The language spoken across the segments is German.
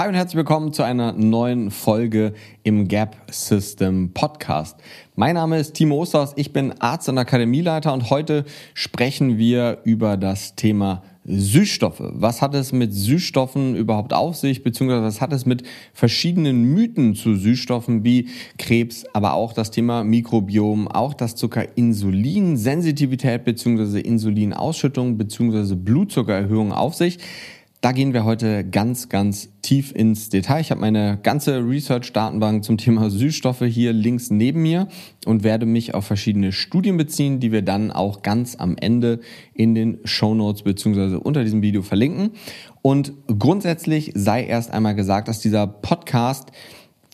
Hi und herzlich willkommen zu einer neuen Folge im Gap System Podcast. Mein Name ist Timo Osters, ich bin Arzt und Akademieleiter und heute sprechen wir über das Thema Süßstoffe. Was hat es mit Süßstoffen überhaupt auf sich, beziehungsweise was hat es mit verschiedenen Mythen zu Süßstoffen wie Krebs, aber auch das Thema Mikrobiom, auch das Zucker Insulinsensitivität beziehungsweise Insulinausschüttung beziehungsweise Blutzuckererhöhung auf sich? Da gehen wir heute ganz, ganz tief ins Detail. Ich habe meine ganze Research-Datenbank zum Thema Süßstoffe hier links neben mir und werde mich auf verschiedene Studien beziehen, die wir dann auch ganz am Ende in den Show Notes beziehungsweise unter diesem Video verlinken. Und grundsätzlich sei erst einmal gesagt, dass dieser Podcast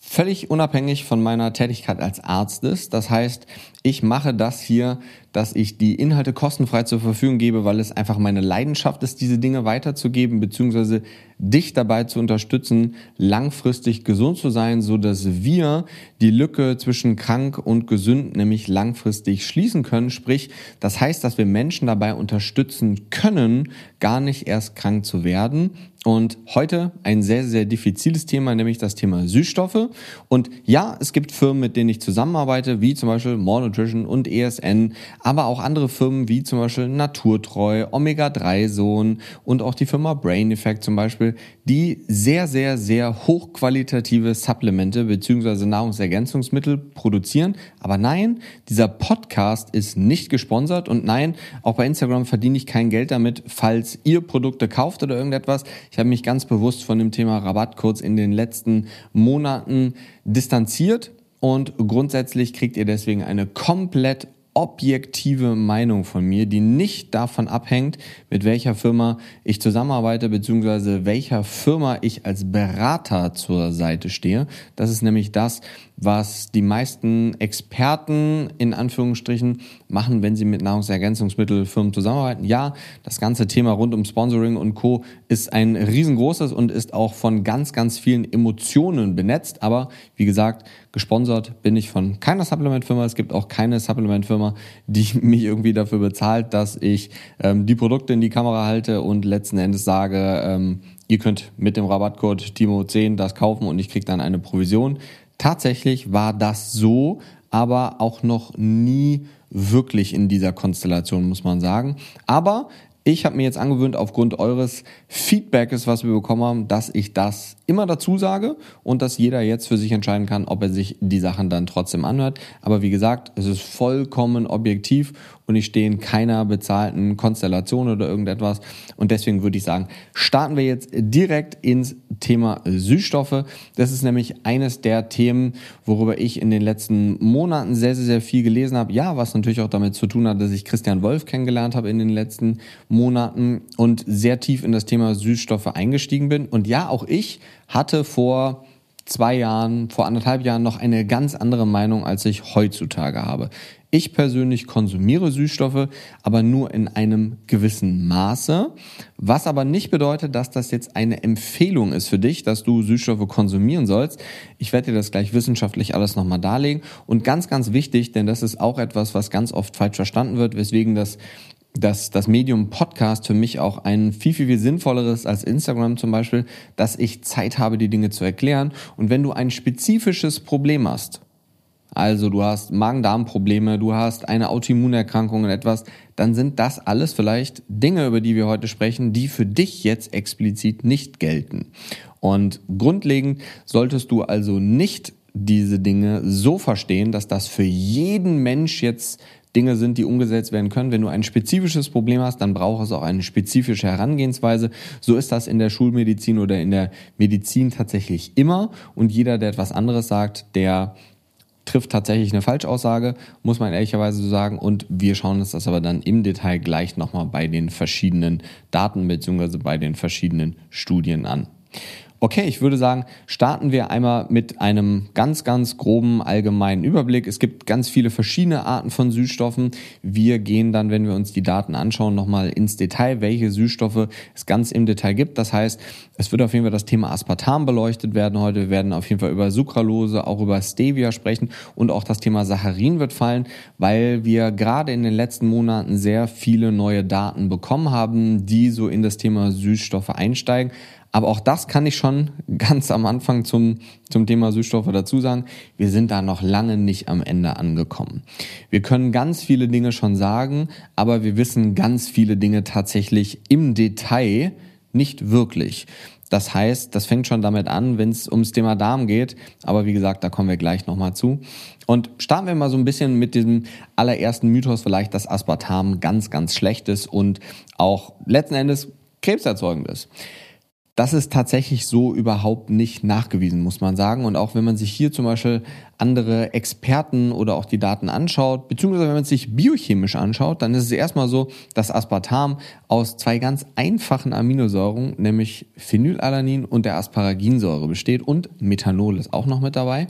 völlig unabhängig von meiner Tätigkeit als Arzt ist. Das heißt, ich mache das hier, dass ich die Inhalte kostenfrei zur Verfügung gebe, weil es einfach meine Leidenschaft ist, diese Dinge weiterzugeben, beziehungsweise dich dabei zu unterstützen, langfristig gesund zu sein, so dass wir die Lücke zwischen krank und gesund nämlich langfristig schließen können. Sprich, das heißt, dass wir Menschen dabei unterstützen können, gar nicht erst krank zu werden. Und heute ein sehr, sehr diffiziles Thema, nämlich das Thema Süßstoffe. Und ja, es gibt Firmen, mit denen ich zusammenarbeite, wie zum Beispiel More Nutrition und ESN, aber auch andere Firmen wie zum Beispiel Naturtreu, Omega-3-Sohn und auch die Firma Brain Effect zum Beispiel, die sehr, sehr, sehr hochqualitative Supplemente bzw. Nahrungsergänzungsmittel produzieren. Aber nein, dieser Podcast ist nicht gesponsert und nein, auch bei Instagram verdiene ich kein Geld damit, falls ihr Produkte kauft oder irgendetwas. Ich habe mich ganz bewusst von dem Thema Rabattcodes in den letzten Monaten distanziert und grundsätzlich kriegt ihr deswegen eine komplett objektive Meinung von mir, die nicht davon abhängt, mit welcher Firma ich zusammenarbeite, beziehungsweise welcher Firma ich als Berater zur Seite stehe. Das ist nämlich das, was die meisten Experten in Anführungsstrichen machen, wenn sie mit Nahrungsergänzungsmittelfirmen zusammenarbeiten. Ja, das ganze Thema rund um Sponsoring und Co. ist ein riesengroßes und ist auch von ganz, ganz vielen Emotionen benetzt. Aber wie gesagt, gesponsert bin ich von keiner Supplementfirma. Es gibt auch keine Supplementfirma, die mich irgendwie dafür bezahlt, dass ich ähm, die Produkte in die Kamera halte und letzten Endes sage, ähm, ihr könnt mit dem Rabattcode Timo10 das kaufen und ich kriege dann eine Provision. Tatsächlich war das so, aber auch noch nie wirklich in dieser Konstellation, muss man sagen. Aber ich habe mir jetzt angewöhnt, aufgrund eures Feedbacks, was wir bekommen haben, dass ich das immer dazu sage und dass jeder jetzt für sich entscheiden kann, ob er sich die Sachen dann trotzdem anhört. Aber wie gesagt, es ist vollkommen objektiv und ich stehe in keiner bezahlten Konstellation oder irgendetwas. Und deswegen würde ich sagen, starten wir jetzt direkt ins Thema Süßstoffe. Das ist nämlich eines der Themen, worüber ich in den letzten Monaten sehr, sehr, sehr viel gelesen habe. Ja, was natürlich auch damit zu tun hat, dass ich Christian Wolf kennengelernt habe in den letzten Monaten und sehr tief in das Thema Süßstoffe eingestiegen bin. Und ja, auch ich hatte vor zwei Jahren, vor anderthalb Jahren noch eine ganz andere Meinung, als ich heutzutage habe. Ich persönlich konsumiere Süßstoffe, aber nur in einem gewissen Maße, was aber nicht bedeutet, dass das jetzt eine Empfehlung ist für dich, dass du Süßstoffe konsumieren sollst. Ich werde dir das gleich wissenschaftlich alles nochmal darlegen und ganz, ganz wichtig, denn das ist auch etwas, was ganz oft falsch verstanden wird, weswegen das dass das Medium Podcast für mich auch ein viel, viel, viel sinnvolleres als Instagram zum Beispiel, dass ich Zeit habe, die Dinge zu erklären. Und wenn du ein spezifisches Problem hast, also du hast Magen-Darm-Probleme, du hast eine Autoimmunerkrankung und etwas, dann sind das alles vielleicht Dinge, über die wir heute sprechen, die für dich jetzt explizit nicht gelten. Und grundlegend solltest du also nicht diese Dinge so verstehen, dass das für jeden Mensch jetzt Dinge sind, die umgesetzt werden können. Wenn du ein spezifisches Problem hast, dann braucht es auch eine spezifische Herangehensweise. So ist das in der Schulmedizin oder in der Medizin tatsächlich immer. Und jeder, der etwas anderes sagt, der trifft tatsächlich eine Falschaussage, muss man ehrlicherweise so sagen. Und wir schauen uns das aber dann im Detail gleich nochmal bei den verschiedenen Daten beziehungsweise bei den verschiedenen Studien an. Okay, ich würde sagen, starten wir einmal mit einem ganz, ganz groben allgemeinen Überblick. Es gibt ganz viele verschiedene Arten von Süßstoffen. Wir gehen dann, wenn wir uns die Daten anschauen, nochmal ins Detail, welche Süßstoffe es ganz im Detail gibt. Das heißt, es wird auf jeden Fall das Thema Aspartam beleuchtet werden heute. Wir werden auf jeden Fall über Sucralose, auch über Stevia sprechen und auch das Thema Saccharin wird fallen, weil wir gerade in den letzten Monaten sehr viele neue Daten bekommen haben, die so in das Thema Süßstoffe einsteigen Aber auch das kann ich schon ganz am Anfang zum, zum Thema Süßstoffe dazu sagen. Wir sind da noch lange nicht am Ende angekommen. Wir können ganz viele Dinge schon sagen, aber wir wissen ganz viele Dinge tatsächlich im Detail nicht wirklich. Das heißt, das fängt schon damit an, wenn es ums Thema Darm geht. Aber wie gesagt, da kommen wir gleich nochmal zu. Und starten wir mal so ein bisschen mit diesem allerersten Mythos vielleicht, dass Aspartam ganz, ganz schlecht ist und auch letzten Endes krebserzeugend ist. Das ist tatsächlich so überhaupt nicht nachgewiesen, muss man sagen. Und auch wenn man sich hier zum Beispiel andere Experten oder auch die Daten anschaut, beziehungsweise wenn man sich biochemisch anschaut, dann ist es erstmal so, dass Aspartam aus zwei ganz einfachen Aminosäuren, nämlich Phenylalanin und der Asparaginsäure besteht und Methanol ist auch noch mit dabei.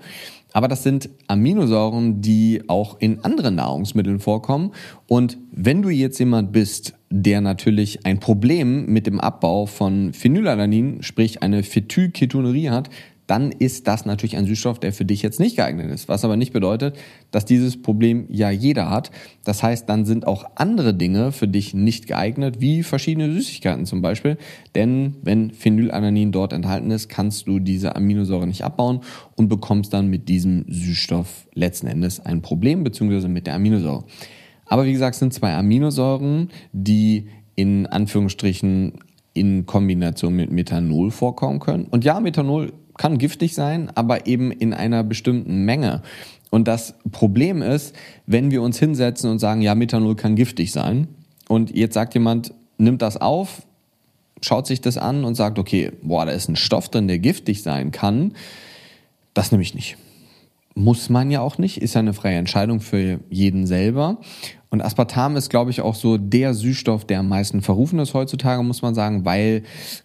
Aber das sind Aminosäuren, die auch in anderen Nahrungsmitteln vorkommen. Und wenn du jetzt jemand bist, der natürlich ein Problem mit dem Abbau von Phenylalanin, sprich eine Phetylketonurie hat, dann ist das natürlich ein Süßstoff, der für dich jetzt nicht geeignet ist. Was aber nicht bedeutet, dass dieses Problem ja jeder hat. Das heißt, dann sind auch andere Dinge für dich nicht geeignet, wie verschiedene Süßigkeiten zum Beispiel. Denn wenn Phenylalanin dort enthalten ist, kannst du diese Aminosäure nicht abbauen und bekommst dann mit diesem Süßstoff letzten Endes ein Problem, beziehungsweise mit der Aminosäure. Aber wie gesagt, es sind zwei Aminosäuren, die in Anführungsstrichen in Kombination mit Methanol vorkommen können. Und ja, Methanol kann giftig sein, aber eben in einer bestimmten Menge. Und das Problem ist, wenn wir uns hinsetzen und sagen, ja, Methanol kann giftig sein, und jetzt sagt jemand, nimmt das auf, schaut sich das an und sagt, okay, boah, da ist ein Stoff drin, der giftig sein kann, das nehme ich nicht. Muss man ja auch nicht, ist ja eine freie Entscheidung für jeden selber. Und Aspartam ist, glaube ich, auch so der Süßstoff, der am meisten verrufen ist heutzutage, muss man sagen, weil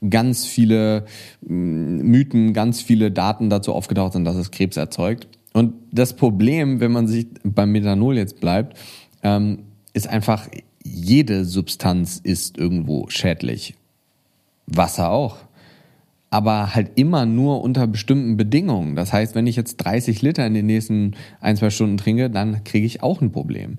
ganz viele mm, Mythen, ganz viele Daten dazu aufgetaucht sind, dass es Krebs erzeugt. Und das Problem, wenn man sich beim Methanol jetzt bleibt, ähm, ist einfach, jede Substanz ist irgendwo schädlich. Wasser auch aber halt immer nur unter bestimmten Bedingungen. Das heißt, wenn ich jetzt 30 Liter in den nächsten ein, zwei Stunden trinke, dann kriege ich auch ein Problem.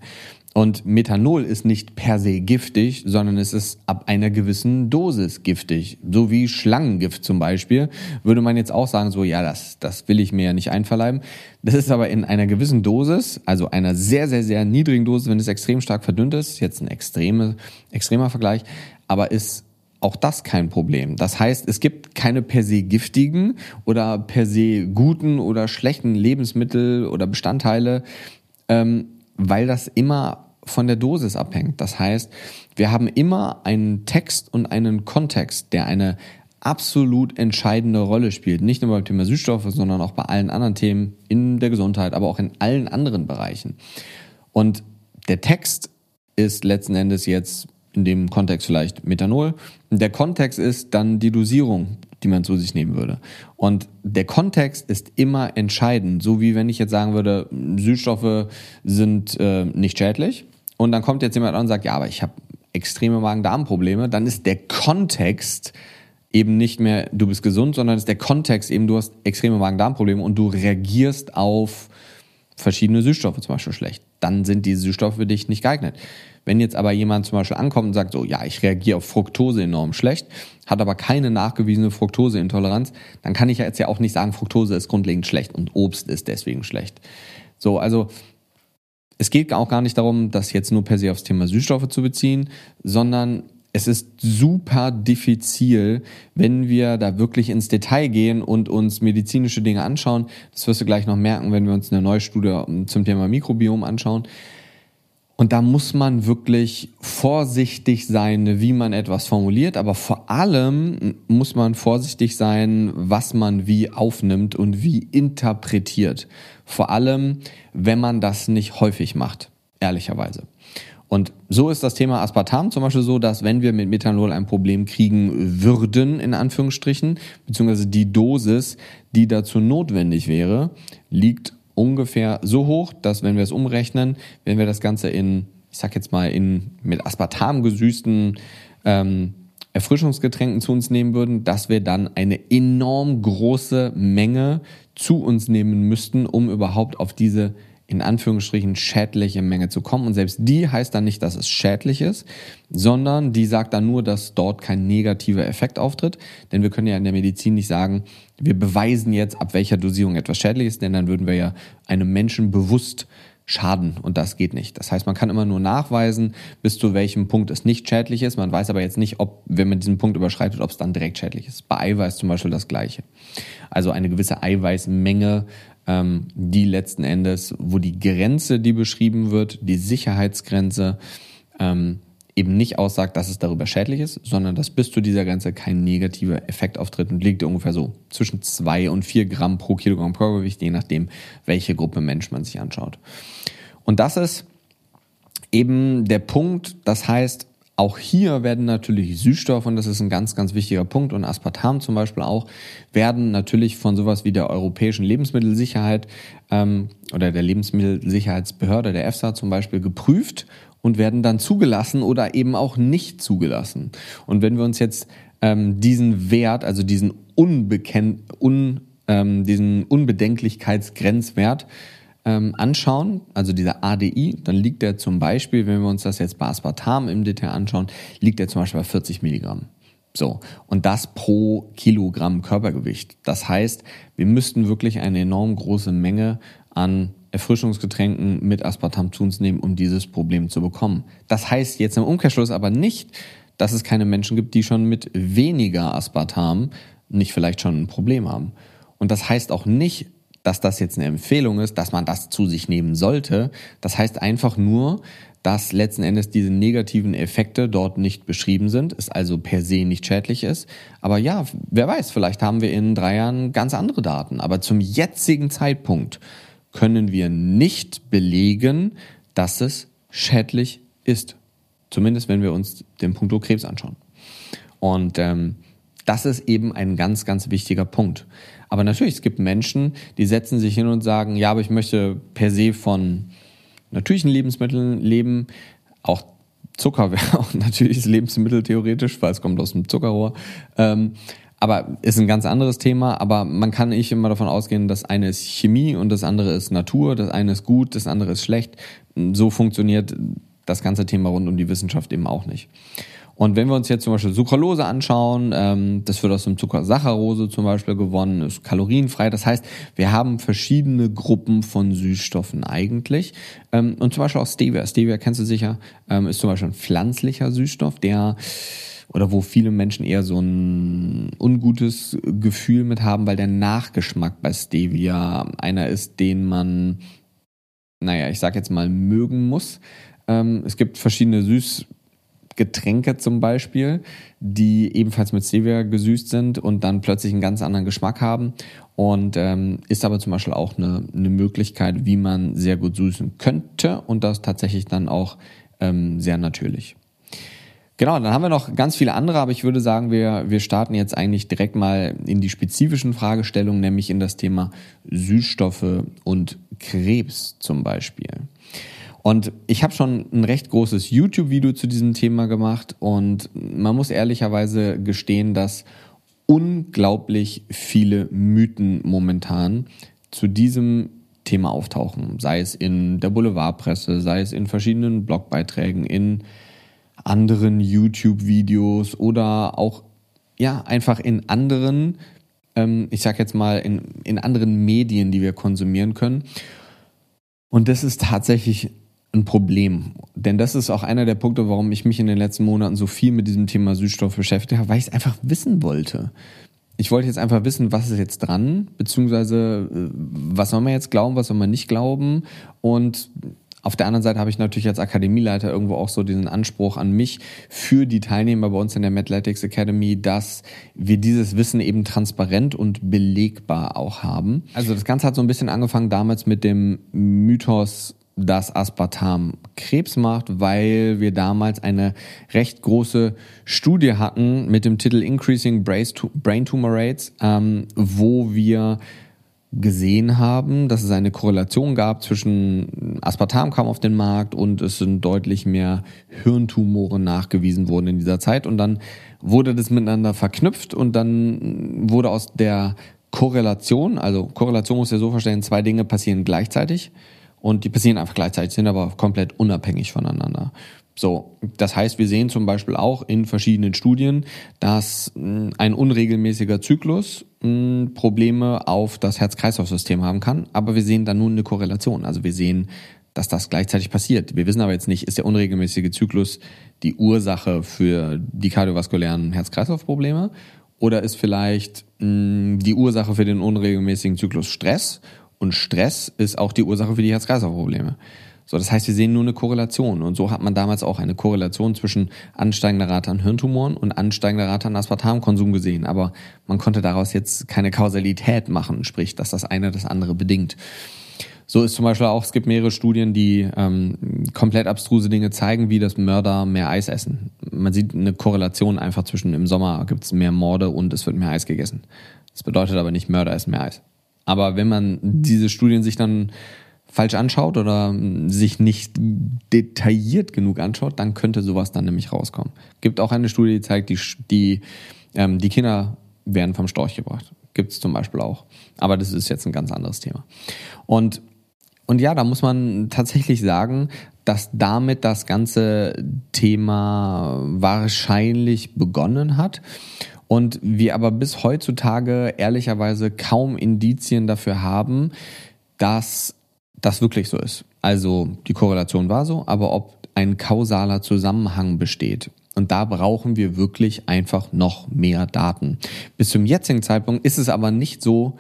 Und Methanol ist nicht per se giftig, sondern es ist ab einer gewissen Dosis giftig. So wie Schlangengift zum Beispiel, würde man jetzt auch sagen, so, ja, das, das will ich mir ja nicht einverleiben. Das ist aber in einer gewissen Dosis, also einer sehr, sehr, sehr niedrigen Dosis, wenn es extrem stark verdünnt ist, jetzt ein extreme, extremer Vergleich, aber ist auch das kein Problem. Das heißt, es gibt keine per se giftigen oder per se guten oder schlechten Lebensmittel oder Bestandteile, ähm, weil das immer von der Dosis abhängt. Das heißt, wir haben immer einen Text und einen Kontext, der eine absolut entscheidende Rolle spielt. Nicht nur beim Thema Süßstoffe, sondern auch bei allen anderen Themen in der Gesundheit, aber auch in allen anderen Bereichen. Und der Text ist letzten Endes jetzt in dem Kontext vielleicht Methanol. Der Kontext ist dann die Dosierung, die man zu sich nehmen würde. Und der Kontext ist immer entscheidend, so wie wenn ich jetzt sagen würde, Süßstoffe sind äh, nicht schädlich. Und dann kommt jetzt jemand an und sagt, ja, aber ich habe extreme Magen-Darm-Probleme. Dann ist der Kontext eben nicht mehr, du bist gesund, sondern ist der Kontext eben, du hast extreme Magen-Darm-Probleme und du reagierst auf verschiedene Süßstoffe zum Beispiel schlecht. Dann sind diese Süßstoffe für dich nicht geeignet. Wenn jetzt aber jemand zum Beispiel ankommt und sagt so, ja, ich reagiere auf Fructose enorm schlecht, hat aber keine nachgewiesene Fructoseintoleranz, dann kann ich jetzt ja auch nicht sagen, Fructose ist grundlegend schlecht und Obst ist deswegen schlecht. So, also es geht auch gar nicht darum, das jetzt nur per se aufs Thema Süßstoffe zu beziehen, sondern es ist super diffizil, wenn wir da wirklich ins Detail gehen und uns medizinische Dinge anschauen. Das wirst du gleich noch merken, wenn wir uns eine neue Studie zum Thema Mikrobiom anschauen. Und da muss man wirklich vorsichtig sein, wie man etwas formuliert, aber vor allem muss man vorsichtig sein, was man wie aufnimmt und wie interpretiert. Vor allem, wenn man das nicht häufig macht, ehrlicherweise. Und so ist das Thema Aspartam zum Beispiel so, dass wenn wir mit Methanol ein Problem kriegen würden, in Anführungsstrichen, beziehungsweise die Dosis, die dazu notwendig wäre, liegt ungefähr so hoch, dass wenn wir es umrechnen, wenn wir das Ganze in, ich sag jetzt mal, in mit Aspartam gesüßten ähm, Erfrischungsgetränken zu uns nehmen würden, dass wir dann eine enorm große Menge zu uns nehmen müssten, um überhaupt auf diese in Anführungsstrichen schädliche Menge zu kommen. Und selbst die heißt dann nicht, dass es schädlich ist, sondern die sagt dann nur, dass dort kein negativer Effekt auftritt. Denn wir können ja in der Medizin nicht sagen, wir beweisen jetzt, ab welcher Dosierung etwas schädlich ist, denn dann würden wir ja einem Menschen bewusst schaden und das geht nicht. Das heißt, man kann immer nur nachweisen, bis zu welchem Punkt es nicht schädlich ist. Man weiß aber jetzt nicht, ob, wenn man diesen Punkt überschreitet, ob es dann direkt schädlich ist. Bei Eiweiß zum Beispiel das Gleiche. Also eine gewisse Eiweißmenge, die letzten Endes, wo die Grenze, die beschrieben wird, die Sicherheitsgrenze, ähm, eben nicht aussagt, dass es darüber schädlich ist, sondern dass bis zu dieser Grenze kein negativer Effekt auftritt und liegt ungefähr so zwischen zwei und vier Gramm pro Kilogramm Körpergewicht, je nachdem, welche Gruppe Mensch man sich anschaut. Und das ist eben der Punkt, das heißt, auch hier werden natürlich Süßstoffe, und das ist ein ganz, ganz wichtiger Punkt, und Aspartam zum Beispiel auch, werden natürlich von sowas wie der Europäischen Lebensmittelsicherheit ähm, oder der Lebensmittelsicherheitsbehörde, der EFSA zum Beispiel, geprüft und werden dann zugelassen oder eben auch nicht zugelassen. Und wenn wir uns jetzt ähm, diesen Wert, also diesen unbekennt, un, ähm, diesen Unbedenklichkeitsgrenzwert ähm, anschauen, also dieser ADI, dann liegt der zum Beispiel, wenn wir uns das jetzt bei Aspartam im Detail anschauen, liegt der zum Beispiel bei 40 Milligramm. So, und das pro Kilogramm Körpergewicht. Das heißt, wir müssten wirklich eine enorm große Menge an Erfrischungsgetränken mit Aspartam zu uns nehmen, um dieses Problem zu bekommen. Das heißt jetzt im Umkehrschluss aber nicht, dass es keine Menschen gibt, die schon mit weniger Aspartam nicht vielleicht schon ein Problem haben. Und das heißt auch nicht, dass das jetzt eine Empfehlung ist, dass man das zu sich nehmen sollte. Das heißt einfach nur, dass letzten Endes diese negativen Effekte dort nicht beschrieben sind, es also per se nicht schädlich ist. Aber ja, wer weiß, vielleicht haben wir in drei Jahren ganz andere Daten. Aber zum jetzigen Zeitpunkt können wir nicht belegen, dass es schädlich ist. Zumindest wenn wir uns den Punkt Krebs anschauen. Und ähm, das ist eben ein ganz, ganz wichtiger Punkt. Aber natürlich, es gibt Menschen, die setzen sich hin und sagen, ja, aber ich möchte per se von natürlichen Lebensmitteln leben. Auch Zucker wäre auch ein natürliches Lebensmittel theoretisch, weil es kommt aus dem Zuckerrohr. Ähm, aber ist ein ganz anderes Thema. Aber man kann nicht immer davon ausgehen, das eine ist Chemie und das andere ist Natur, das eine ist gut, das andere ist schlecht. So funktioniert das ganze Thema rund um die Wissenschaft eben auch nicht. Und wenn wir uns jetzt zum Beispiel Sucralose anschauen, ähm, das wird aus dem Zucker Saccharose zum Beispiel gewonnen, ist kalorienfrei. Das heißt, wir haben verschiedene Gruppen von Süßstoffen eigentlich. Ähm, und zum Beispiel auch Stevia. Stevia kennst du sicher, ähm, ist zum Beispiel ein pflanzlicher Süßstoff, der oder wo viele Menschen eher so ein ungutes Gefühl mit haben, weil der Nachgeschmack bei Stevia einer ist, den man, naja, ich sag jetzt mal, mögen muss. Ähm, es gibt verschiedene Süßgetränke zum Beispiel, die ebenfalls mit Stevia gesüßt sind und dann plötzlich einen ganz anderen Geschmack haben. Und ähm, ist aber zum Beispiel auch eine, eine Möglichkeit, wie man sehr gut süßen könnte und das tatsächlich dann auch ähm, sehr natürlich. Genau, dann haben wir noch ganz viele andere, aber ich würde sagen, wir, wir starten jetzt eigentlich direkt mal in die spezifischen Fragestellungen, nämlich in das Thema Süßstoffe und Krebs zum Beispiel. Und ich habe schon ein recht großes YouTube-Video zu diesem Thema gemacht und man muss ehrlicherweise gestehen, dass unglaublich viele Mythen momentan zu diesem Thema auftauchen, sei es in der Boulevardpresse, sei es in verschiedenen Blogbeiträgen, in anderen YouTube-Videos oder auch ja einfach in anderen, ähm, ich sag jetzt mal in, in anderen Medien, die wir konsumieren können. Und das ist tatsächlich ein Problem. Denn das ist auch einer der Punkte, warum ich mich in den letzten Monaten so viel mit diesem Thema Süßstoff beschäftigt habe, weil ich es einfach wissen wollte. Ich wollte jetzt einfach wissen, was ist jetzt dran, beziehungsweise äh, was soll man jetzt glauben, was soll man nicht glauben. Und auf der anderen Seite habe ich natürlich als Akademieleiter irgendwo auch so diesen Anspruch an mich für die Teilnehmer bei uns in der Mathletics Academy, dass wir dieses Wissen eben transparent und belegbar auch haben. Also das Ganze hat so ein bisschen angefangen damals mit dem Mythos dass Aspartam Krebs macht, weil wir damals eine recht große Studie hatten mit dem Titel Increasing Brain Tumor Rates, ähm, wo wir gesehen haben, dass es eine Korrelation gab zwischen Aspartam kam auf den Markt und es sind deutlich mehr Hirntumore nachgewiesen worden in dieser Zeit. Und dann wurde das miteinander verknüpft und dann wurde aus der Korrelation, also Korrelation muss ja so verstehen, zwei Dinge passieren gleichzeitig und die passieren einfach gleichzeitig, sind aber komplett unabhängig voneinander. So, das heißt, wir sehen zum Beispiel auch in verschiedenen Studien, dass hm, ein unregelmäßiger Zyklus hm, Probleme auf das Herz-Kreislauf-System haben kann, aber wir sehen dann nun eine Korrelation. Also wir sehen, dass das gleichzeitig passiert. Wir wissen aber jetzt nicht, ist der unregelmäßige Zyklus die Ursache für die kardiovaskulären Herz-Kreislauf-Probleme oder ist vielleicht mh, hm, die Ursache für den unregelmäßigen Zyklus Stress und Stress ist auch die Ursache für die Herz-Kreislauf-Probleme. So, das heißt, wir sehen nur eine Korrelation. Und so hat man damals auch eine Korrelation zwischen ansteigender Rate an Hirntumoren und ansteigender Rate an Aspartamkonsum gesehen. Aber man konnte daraus jetzt keine Kausalität machen, sprich, dass das eine das andere bedingt. So ist zum Beispiel auch, es gibt mehrere Studien, die ähm, komplett abstruse Dinge zeigen, wie das Mörder mehr Eis essen. Man sieht eine Korrelation einfach zwischen im Sommer gibt es mehr Morde und es wird mehr Eis gegessen. Das bedeutet aber nicht, Mörder essen mehr Eis. Aber wenn man diese Studien sich dann falsch anschaut oder sich nicht detailliert genug anschaut, dann könnte sowas dann nämlich rauskommen. Gibt auch eine Studie, die zeigt, die, die, ähm, die Kinder werden vom Storch gebracht. Gibt es zum Beispiel auch. Aber das ist jetzt ein ganz anderes Thema. Und, und ja, da muss man tatsächlich sagen, dass damit das ganze Thema wahrscheinlich begonnen hat und wir aber bis heutzutage ehrlicherweise kaum Indizien dafür haben, dass das wirklich so ist. Also die Korrelation war so, aber ob ein kausaler Zusammenhang besteht. Und da brauchen wir wirklich einfach noch mehr Daten. Bis zum jetzigen Zeitpunkt ist es aber nicht so,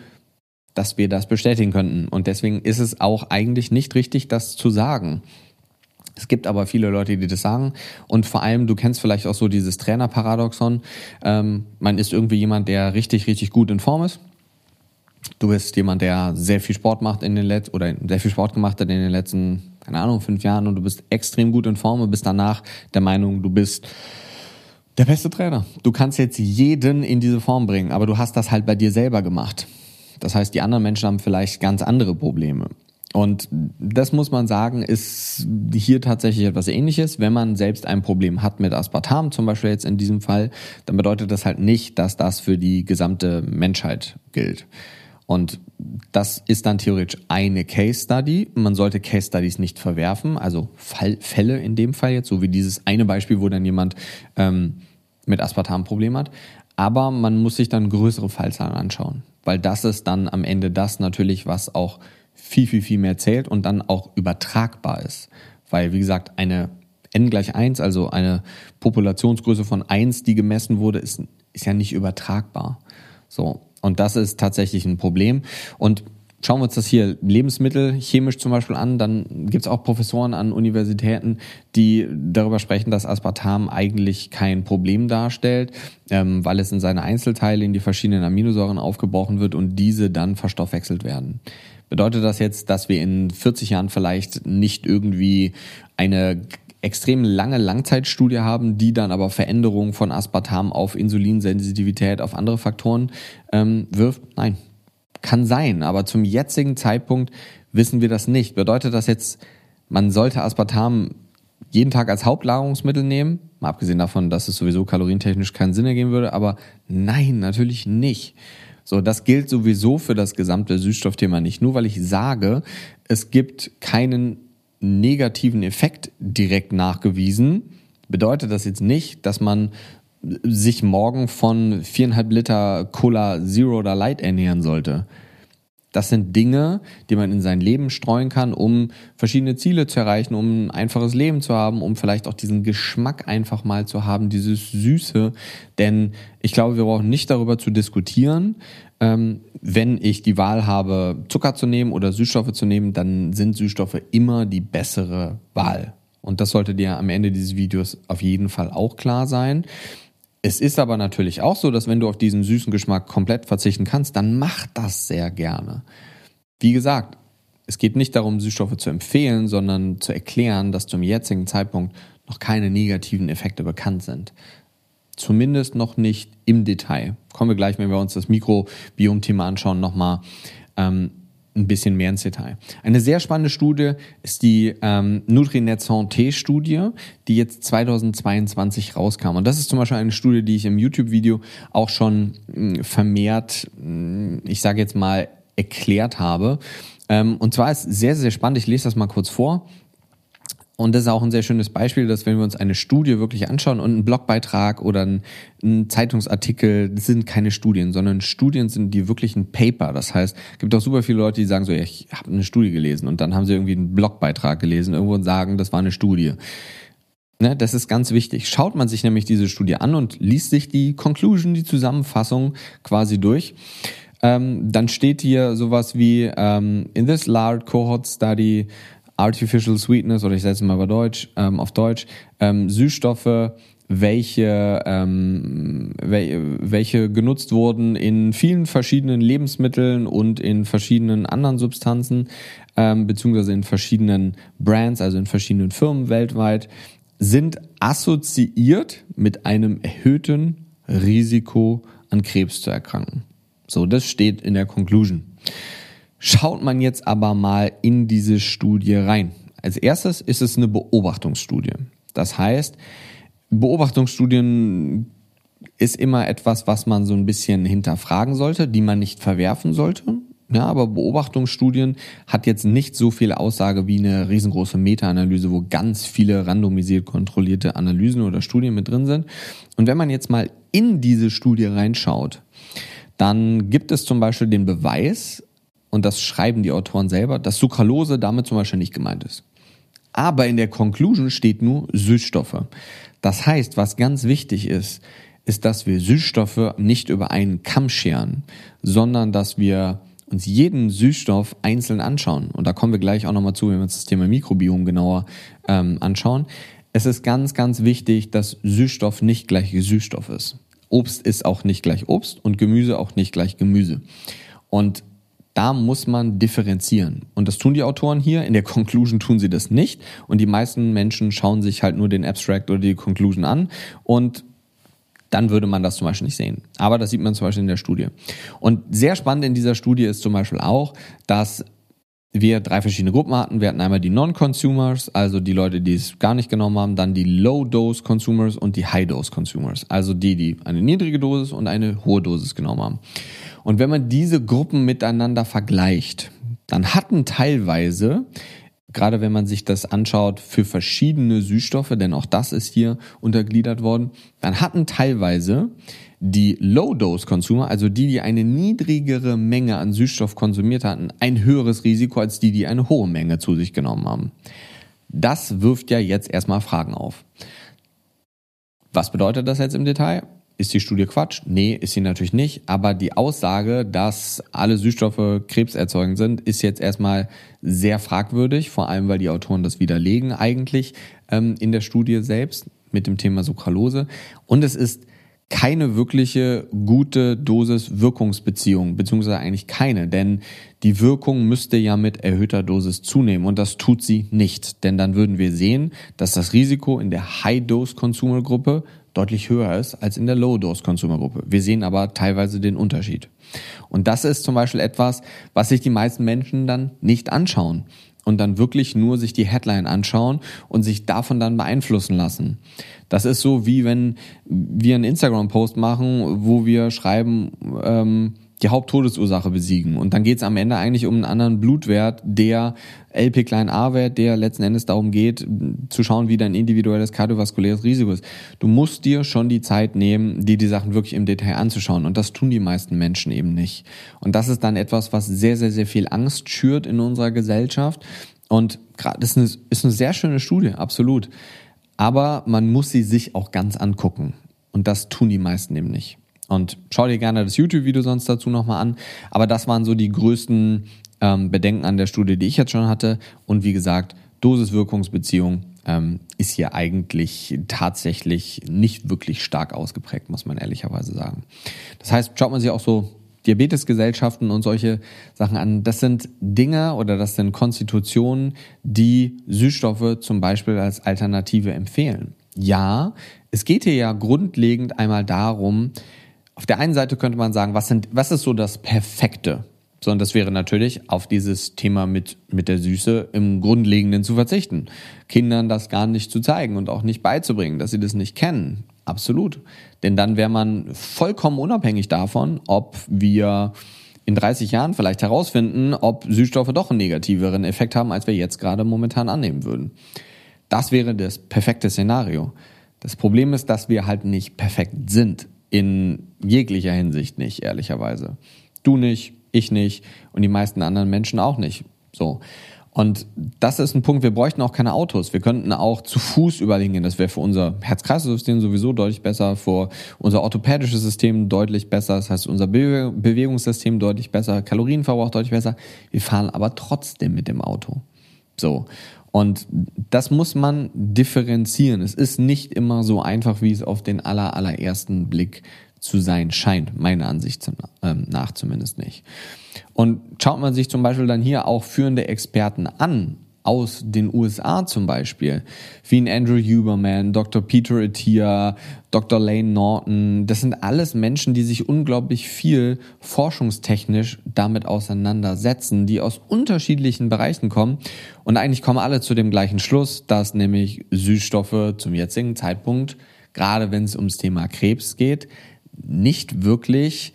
dass wir das bestätigen könnten. Und deswegen ist es auch eigentlich nicht richtig, das zu sagen. Es gibt aber viele Leute, die das sagen. Und vor allem, du kennst vielleicht auch so dieses Trainerparadoxon. Ähm, man ist irgendwie jemand, der richtig, richtig gut in Form ist du bist jemand, der sehr viel Sport macht in den letzten oder sehr viel Sport gemacht hat in den letzten, keine Ahnung, fünf Jahren und du bist extrem gut in Form und bist danach der Meinung, du bist der beste Trainer. Du kannst jetzt jeden in diese Form bringen, aber du hast das halt bei dir selber gemacht. Das heißt, die anderen Menschen haben vielleicht ganz andere Probleme. Und das muss man sagen, ist hier tatsächlich etwas ähnliches. Wenn man selbst ein Problem hat mit Aspartam, zum Beispiel jetzt in diesem Fall, dann bedeutet das halt nicht, dass das für die gesamte Menschheit gilt. Und das ist dann theoretisch eine Case Study. Man sollte Case Studies nicht verwerfen, also Fall, Fälle in dem Fall jetzt, so wie dieses eine Beispiel, wo dann jemand ähm, mit Aspartam Problem hat. Aber man muss sich dann größere Fallzahlen anschauen, weil das ist dann am Ende das natürlich, was auch viel, viel, viel mehr zählt und dann auch übertragbar ist. Weil, wie gesagt, eine n gleich 1, also eine Populationsgröße von 1, die gemessen wurde, ist, ist ja nicht übertragbar. So, und das ist tatsächlich ein Problem. Und schauen wir uns das hier Lebensmittel chemisch zum Beispiel an, dann gibt es auch Professoren an Universitäten, die darüber sprechen, dass Aspartam eigentlich kein Problem darstellt, ähm, weil es in seine Einzelteile in die verschiedenen Aminosäuren aufgebrochen wird und diese dann verstoffwechselt werden. Bedeutet das jetzt, dass wir in 40 Jahren vielleicht nicht irgendwie eine extrem lange Langzeitstudie haben, die dann aber Veränderungen von Aspartam auf Insulinsensitivität, auf andere Faktoren ähm, wirft? Nein, kann sein, aber zum jetzigen Zeitpunkt wissen wir das nicht. Bedeutet das jetzt, man sollte Aspartam jeden Tag als Hauptnahrungsmittel nehmen? Mal abgesehen davon, dass es sowieso kalorientechnisch keinen Sinn ergeben würde, aber nein, natürlich nicht. So, das gilt sowieso für das gesamte Süßstoffthema nicht. Nur weil ich sage, es gibt keinen negativen Effekt direkt nachgewiesen, bedeutet das jetzt nicht, dass man sich morgen von viereinhalb Liter Cola Zero oder Light ernähren sollte. Das sind Dinge, die man in sein Leben streuen kann, um verschiedene Ziele zu erreichen, um ein einfaches Leben zu haben, um vielleicht auch diesen Geschmack einfach mal zu haben, dieses Süße. Denn ich glaube, wir brauchen nicht darüber zu diskutieren, ähm, wenn ich die Wahl habe, Zucker zu nehmen oder Süßstoffe zu nehmen, dann sind Süßstoffe immer die bessere Wahl. Und das sollte dir am Ende dieses Videos auf jeden Fall auch klar sein. Es ist aber natürlich auch so, dass wenn du auf diesen süßen Geschmack komplett verzichten kannst, dann mach das sehr gerne. Wie gesagt, es geht nicht darum, Süßstoffe zu empfehlen, sondern zu erklären, dass zum jetzigen Zeitpunkt noch keine negativen Effekte bekannt sind. Zumindest noch nicht im Detail. Kommen wir gleich, wenn wir uns das Mikrobiom-Thema anschauen, nochmal ähm, ein bisschen mehr ins Detail. Eine sehr spannende Studie ist die ähm, Nutrinet Santé-Studie, die jetzt 2022 rauskam. Und das ist zum Beispiel eine Studie, die ich im YouTube-Video auch schon mh, hm, vermehrt, mh, hm, ich sage jetzt mal, erklärt habe. Ähm, und zwar ist sehr, sehr spannend. Ich lese das mal kurz vor. Und das ist auch ein sehr schönes Beispiel, dass wenn wir uns eine Studie wirklich anschauen und ein Blogbeitrag oder ein, ein Zeitungsartikel, das sind keine Studien, sondern Studien sind die wirklichen Paper. Das heißt, es gibt auch super viele Leute, die sagen so, ja, ich habe eine Studie gelesen und dann haben sie irgendwie einen Blogbeitrag gelesen irgendwo und sagen, das war eine Studie. Ne, das ist ganz wichtig. Schaut man sich nämlich diese Studie an und liest sich die Conclusion, die Zusammenfassung quasi durch, ähm, dann steht hier sowas wie ähm, in this large cohort study Artificial Sweetness oder ich setze mal bei Deutsch, ähm, auf Deutsch, ähm, Süßstoffe, welche, ähm, welche genutzt wurden in vielen verschiedenen Lebensmitteln und in verschiedenen anderen Substanzen, ähm, beziehungsweise in verschiedenen Brands, also in verschiedenen Firmen weltweit, sind assoziiert mit einem erhöhten Risiko an Krebs zu erkranken. So, das steht in der Conclusion. Schaut man jetzt aber mal in diese Studie rein. Als erstes ist es eine Beobachtungsstudie. Das heißt, Beobachtungsstudien ist immer etwas, was man so ein bisschen hinterfragen sollte, die man nicht verwerfen sollte. Ja, aber Beobachtungsstudien hat jetzt nicht so viel Aussage wie eine riesengroße Meta-Analyse, wo ganz viele randomisiert kontrollierte Analysen oder Studien mit drin sind. Und wenn man jetzt mal in diese Studie reinschaut, dann gibt es zum Beispiel den Beweis, und das schreiben die Autoren selber, dass Sucralose damit zum Beispiel nicht gemeint ist. Aber in der Conclusion steht nur Süßstoffe. Das heißt, was ganz wichtig ist, ist, dass wir Süßstoffe nicht über einen Kamm scheren, sondern dass wir uns jeden Süßstoff einzeln anschauen. Und da kommen wir gleich auch nochmal zu, wenn wir uns das Thema Mikrobiom genauer ähm, anschauen. Es ist ganz, ganz wichtig, dass Süßstoff nicht gleich Süßstoff ist. Obst ist auch nicht gleich Obst und Gemüse auch nicht gleich Gemüse. Und da muss man differenzieren. Und das tun die Autoren hier. In der Conclusion tun sie das nicht. Und die meisten Menschen schauen sich halt nur den Abstract oder die Conclusion an und dann würde man das zum Beispiel nicht sehen. Aber das sieht man zum Beispiel in der Studie. Und sehr spannend in dieser Studie ist zum Beispiel auch, dass wir drei verschiedene Gruppen hatten. Wir hatten einmal die Non-Consumers, also die Leute, die es gar nicht genommen haben, dann die Low-Dose-Consumers und die High-Dose-Consumers, also die, die eine niedrige Dosis und eine hohe Dosis genommen haben. Und wenn man diese Gruppen miteinander vergleicht, dann hatten teilweise, gerade wenn man sich das anschaut, für verschiedene Süßstoffe, denn auch das ist hier untergliedert worden, dann hatten teilweise die Low-Dose-Consumer, also die, die eine niedrigere Menge an Süßstoff konsumiert hatten, ein höheres Risiko als die, die eine hohe Menge zu sich genommen haben. Das wirft ja jetzt erstmal Fragen auf. Was bedeutet das jetzt im Detail? Ist die Studie Quatsch? Nee, ist sie natürlich nicht. Aber die Aussage, dass alle Süßstoffe krebserzeugend sind, ist jetzt erstmal sehr fragwürdig, vor allem weil die Autoren das widerlegen eigentlich ähm, in der Studie selbst mit dem Thema Sucralose. Und es ist keine wirkliche gute Dosis-Wirkungsbeziehung, beziehungsweise eigentlich keine, denn die Wirkung müsste ja mit erhöhter Dosis zunehmen und das tut sie nicht, denn dann würden wir sehen, dass das Risiko in der High-Dose-Consumer-Gruppe deutlich höher ist als in der Low-Dose-Consumer-Gruppe. Wir sehen aber teilweise den Unterschied. Und das ist zum Beispiel etwas, was sich die meisten Menschen dann nicht anschauen und dann wirklich nur sich die Headline anschauen und sich davon dann beeinflussen lassen. Das ist so wie wenn wir einen Instagram-Post machen, wo wir schreiben, ähm, die Haupttodesursache besiegen. Und dann geht es am Ende eigentlich um einen anderen Blutwert, der LP-Wert, der letzten Endes darum geht, zu schauen, wie dein individuelles kardiovaskuläres Risiko ist. Du musst dir schon die Zeit nehmen, dir die Sachen wirklich im Detail anzuschauen. Und das tun die meisten Menschen eben nicht. Und das ist dann etwas, was sehr, sehr, sehr viel Angst schürt in unserer Gesellschaft. Und gerade das ist eine, ist eine sehr schöne Studie, absolut. Aber man muss sie sich auch ganz angucken. Und das tun die meisten eben nicht. Und schau dir gerne das YouTube-Video sonst dazu nochmal an. Aber das waren so die größten ähm, Bedenken an der Studie, die ich jetzt schon hatte. Und wie gesagt, Dosis-Wirkungsbeziehung ähm, ist hier eigentlich tatsächlich nicht wirklich stark ausgeprägt, muss man ehrlicherweise sagen. Das heißt, schaut man sich auch so Diabetesgesellschaften und solche Sachen an. Das sind Dinge oder das sind Konstitutionen, die Süßstoffe zum Beispiel als Alternative empfehlen. Ja, es geht hier ja grundlegend einmal darum, auf der einen Seite könnte man sagen, was, sind, was ist so das Perfekte? Sondern das wäre natürlich, auf dieses Thema mit, mit der Süße im Grundlegenden zu verzichten. Kindern das gar nicht zu zeigen und auch nicht beizubringen, dass sie das nicht kennen. Absolut. Denn dann wäre man vollkommen unabhängig davon, ob wir in 30 Jahren vielleicht herausfinden, ob Süßstoffe doch einen negativeren Effekt haben, als wir jetzt gerade momentan annehmen würden. Das wäre das perfekte Szenario. Das Problem ist, dass wir halt nicht perfekt sind. In jeglicher Hinsicht nicht, ehrlicherweise. Du nicht, ich nicht und die meisten anderen Menschen auch nicht. So. Und das ist ein Punkt, wir bräuchten auch keine Autos. Wir könnten auch zu Fuß überlegen gehen. Das wäre für unser Herz-Kreislauf-System sowieso deutlich besser, für unser orthopädisches System deutlich besser, das heißt unser Be Bewegungssystem deutlich besser, Kalorienverbrauch deutlich besser. Wir fahren aber trotzdem mit dem Auto. So. Und das muss man differenzieren. Es ist nicht immer so einfach, wie es auf den aller, allerersten Blick zu sein scheint, meiner Ansicht ähm, nach zumindest nicht. Und schaut man sich zum Beispiel dann hier auch führende Experten an, aus den USA zum Beispiel, wie ein Andrew Huberman, Dr. Peter Attia, Dr. Lane Norton, das sind alles Menschen, die sich unglaublich viel forschungstechnisch damit auseinandersetzen, die aus unterschiedlichen Bereichen kommen und eigentlich kommen alle zu dem gleichen Schluss, dass nämlich Süßstoffe zum jetzigen Zeitpunkt, gerade wenn es ums Thema Krebs geht, nicht wirklich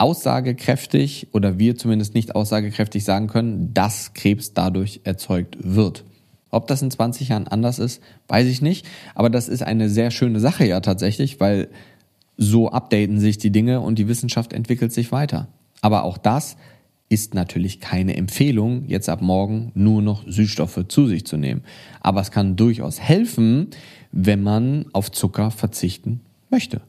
aussagekräftig oder wir zumindest nicht aussagekräftig sagen können, dass Krebs dadurch erzeugt wird. Ob das in 20 Jahren anders ist, weiß ich nicht. Aber das ist eine sehr schöne Sache ja tatsächlich, weil so updaten sich die Dinge und die Wissenschaft entwickelt sich weiter. Aber auch das ist natürlich keine Empfehlung, jetzt ab morgen nur noch Süßstoffe zu sich zu nehmen. Aber es kann durchaus helfen, wenn man auf Zucker verzichten möchte.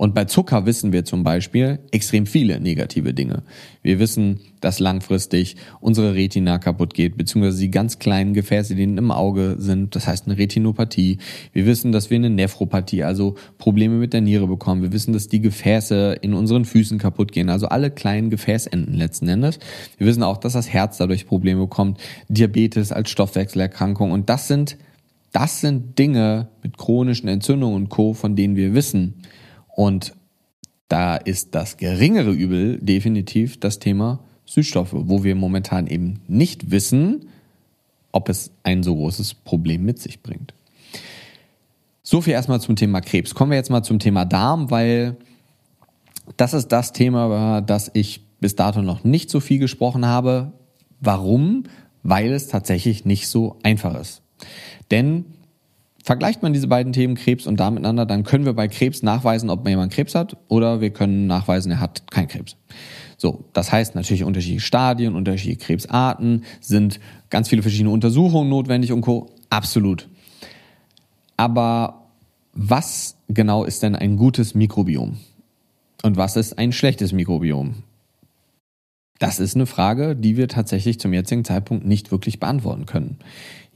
Und bei Zucker wissen wir zum Beispiel extrem viele negative Dinge. Wir wissen, dass langfristig unsere Retina kaputt geht, beziehungsweise die ganz kleinen Gefäße, die im Auge sind, das heißt eine Retinopathie. Wir wissen, dass wir eine Nephropathie, also Probleme mit der Niere bekommen. Wir wissen, dass die Gefäße in unseren Füßen kaputt gehen, also alle kleinen Gefäßenden letzten Endes. Wir wissen auch, dass das Herz dadurch Probleme bekommt, Diabetes als Stoffwechselerkrankung und das sind das sind Dinge mit chronischen Entzündungen und Co., von denen wir wissen, und da ist das geringere Übel definitiv das Thema Süßstoffe, wo wir momentan eben nicht wissen, ob es ein so großes Problem mit sich bringt. So viel erstmal zum Thema Krebs. Kommen wir jetzt mal zum Thema Darm, weil das ist das Thema, über das ich bis dato noch nicht so viel gesprochen habe. Warum? Weil es tatsächlich nicht so einfach ist. Denn Vergleicht man diese beiden Themen Krebs und Darm miteinander, dann können wir bei Krebs nachweisen, ob jemand Krebs hat oder wir können nachweisen, er hat keinen Krebs. So, das heißt natürlich unterschiedliche Stadien, unterschiedliche Krebsarten, sind ganz viele verschiedene Untersuchungen notwendig und Co. Absolut. Aber was genau ist denn ein gutes Mikrobiom? Und was ist ein schlechtes Mikrobiom? Das ist eine Frage, die wir tatsächlich zum jetzigen Zeitpunkt nicht wirklich beantworten können.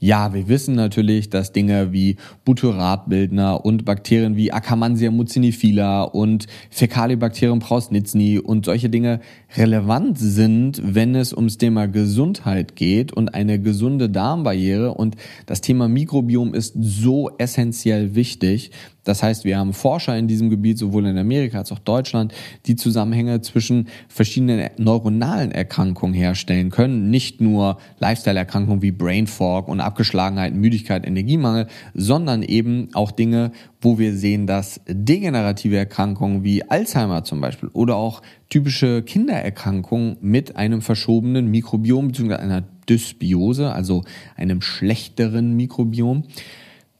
Ja, wir wissen natürlich, dass Dinge wie Butyratbildner und Bakterien wie Akkermansia mucinifila und Fäkalibacterium prausnitzni und solche Dinge relevant sind, wenn es ums Thema Gesundheit geht und eine gesunde Darmbarriere und das Thema Mikrobiom ist so essentiell wichtig, das heißt, wir haben Forscher in diesem Gebiet, sowohl in Amerika als auch Deutschland, die Zusammenhänge zwischen verschiedenen neuronalen Erkrankungen herstellen können. Nicht nur Lifestyle-Erkrankungen wie Brain Fog und Abgeschlagenheit, Müdigkeit, Energiemangel, sondern eben auch Dinge, wo wir sehen, dass degenerative Erkrankungen wie Alzheimer zum Beispiel oder auch typische Kindererkrankungen mit einem verschobenen Mikrobiom bzw. einer Dysbiose, also einem schlechteren Mikrobiom,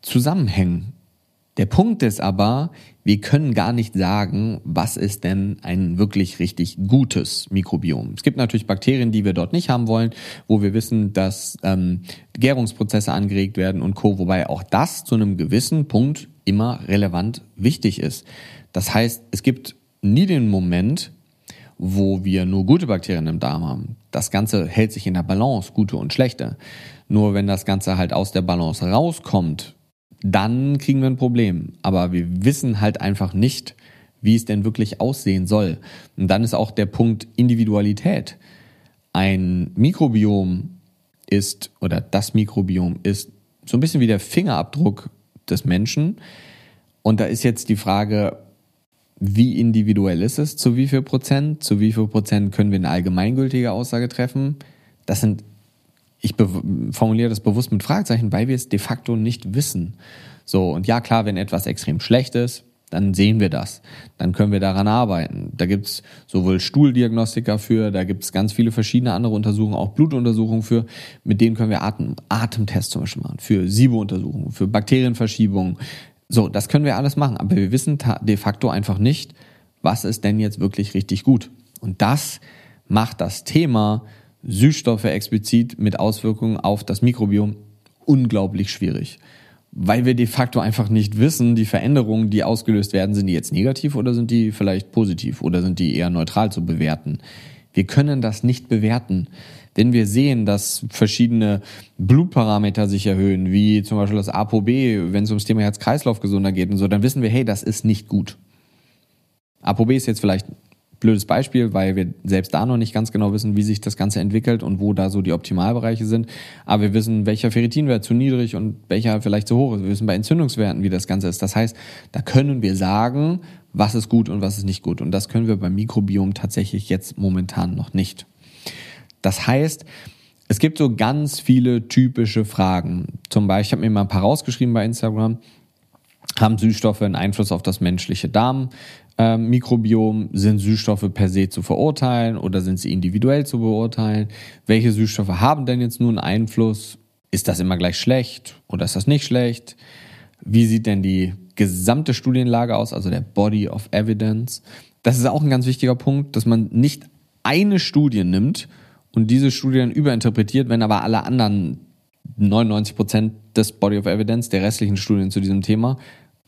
zusammenhängen. Der Punkt ist aber, wir können gar nicht sagen, was ist denn ein wirklich richtig gutes Mikrobiom. Es gibt natürlich Bakterien, die wir dort nicht haben wollen, wo wir wissen, dass ähm, Gärungsprozesse angeregt werden und Co. Wobei auch das zu einem gewissen Punkt immer relevant wichtig ist. Das heißt, es gibt nie den Moment, wo wir nur gute Bakterien im Darm haben. Das Ganze hält sich in der Balance, gute und schlechte. Nur wenn das Ganze halt aus der Balance rauskommt, dann kriegen wir ein Problem. Aber wir wissen halt einfach nicht, wie es denn wirklich aussehen soll. Und dann ist auch der Punkt Individualität. Ein Mikrobiom ist, oder das Mikrobiom ist so ein bisschen wie der Fingerabdruck des Menschen. Und da ist jetzt die Frage, wie individuell ist es? Zu wie viel Prozent? Zu wie viel Prozent können wir eine allgemeingültige Aussage treffen? Das sind ich formuliere das bewusst mit Fragezeichen, weil wir es de facto nicht wissen. So, und ja, klar, wenn etwas extrem schlecht ist, dann sehen wir das. Dann können wir daran arbeiten. Da gibt's sowohl Stuhldiagnostika für, da gibt's ganz viele verschiedene andere Untersuchungen, auch Blutuntersuchungen für, mit denen können wir Atem, Atemtests zum Beispiel machen, für SIBO-Untersuchungen, für Bakterienverschiebungen. So, das können wir alles machen, aber wir wissen de facto einfach nicht, was ist denn jetzt wirklich richtig gut. Und das macht das Thema Süßstoffe explizit mit Auswirkungen auf das Mikrobiom unglaublich schwierig weil wir de facto einfach nicht wissen, die Veränderungen, die ausgelöst werden, sind die jetzt negativ oder sind die vielleicht positiv oder sind die eher neutral zu bewerten. Wir können das nicht bewerten. Wenn wir sehen, dass verschiedene Blutparameter sich erhöhen, wie zum Beispiel das ApoB, wenn es ums Thema Herz-Kreislauf gesunder geht und so, dann wissen wir, hey, das ist nicht gut. ApoB ist jetzt vielleicht blödes Beispiel, weil wir selbst da noch nicht ganz genau wissen, wie sich das Ganze entwickelt und wo da so die Optimalbereiche sind. Aber wir wissen, welcher Ferritinwert zu niedrig und welcher vielleicht zu hoch ist. Wir wissen bei Entzündungswerten, wie das Ganze ist. Das heißt, da können wir sagen, was ist gut und was ist nicht gut. Und das können wir beim Mikrobiom tatsächlich jetzt momentan noch nicht. Das heißt, es gibt so ganz viele typische Fragen. Zum Beispiel, ich habe mir mal ein paar rausgeschrieben bei Instagram. Haben Süßstoffe einen Einfluss auf das menschliche Darm? Ähm, Mikrobiom, sind Süßstoffe per se zu verurteilen oder sind sie individuell zu beurteilen? Welche Süßstoffe haben denn jetzt nun Einfluss? Ist das immer gleich schlecht oder ist das nicht schlecht? Wie sieht denn die gesamte Studienlage aus, also der Body of Evidence? Das ist auch ein ganz wichtiger Punkt, dass man nicht eine Studie nimmt und diese Studie dann überinterpretiert, wenn aber alle anderen 99 Prozent des Body of Evidence, der restlichen Studien zu diesem Thema,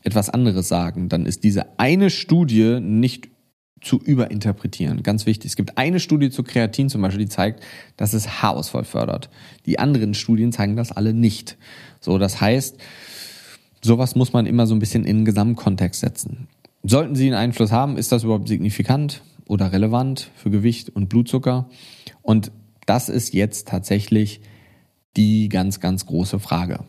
etwas anderes sagen, dann ist diese eine Studie nicht zu überinterpretieren. Ganz wichtig. Es gibt eine Studie zu Kreatin zum Beispiel, die zeigt, dass es Haarausfall fördert. Die anderen Studien zeigen das alle nicht. So, das heißt, sowas muss man immer so ein bisschen in den Gesamtkontext setzen. Sollten sie einen Einfluss haben, ist das überhaupt signifikant oder relevant für Gewicht und Blutzucker? Und das ist jetzt tatsächlich die ganz, ganz große Frage.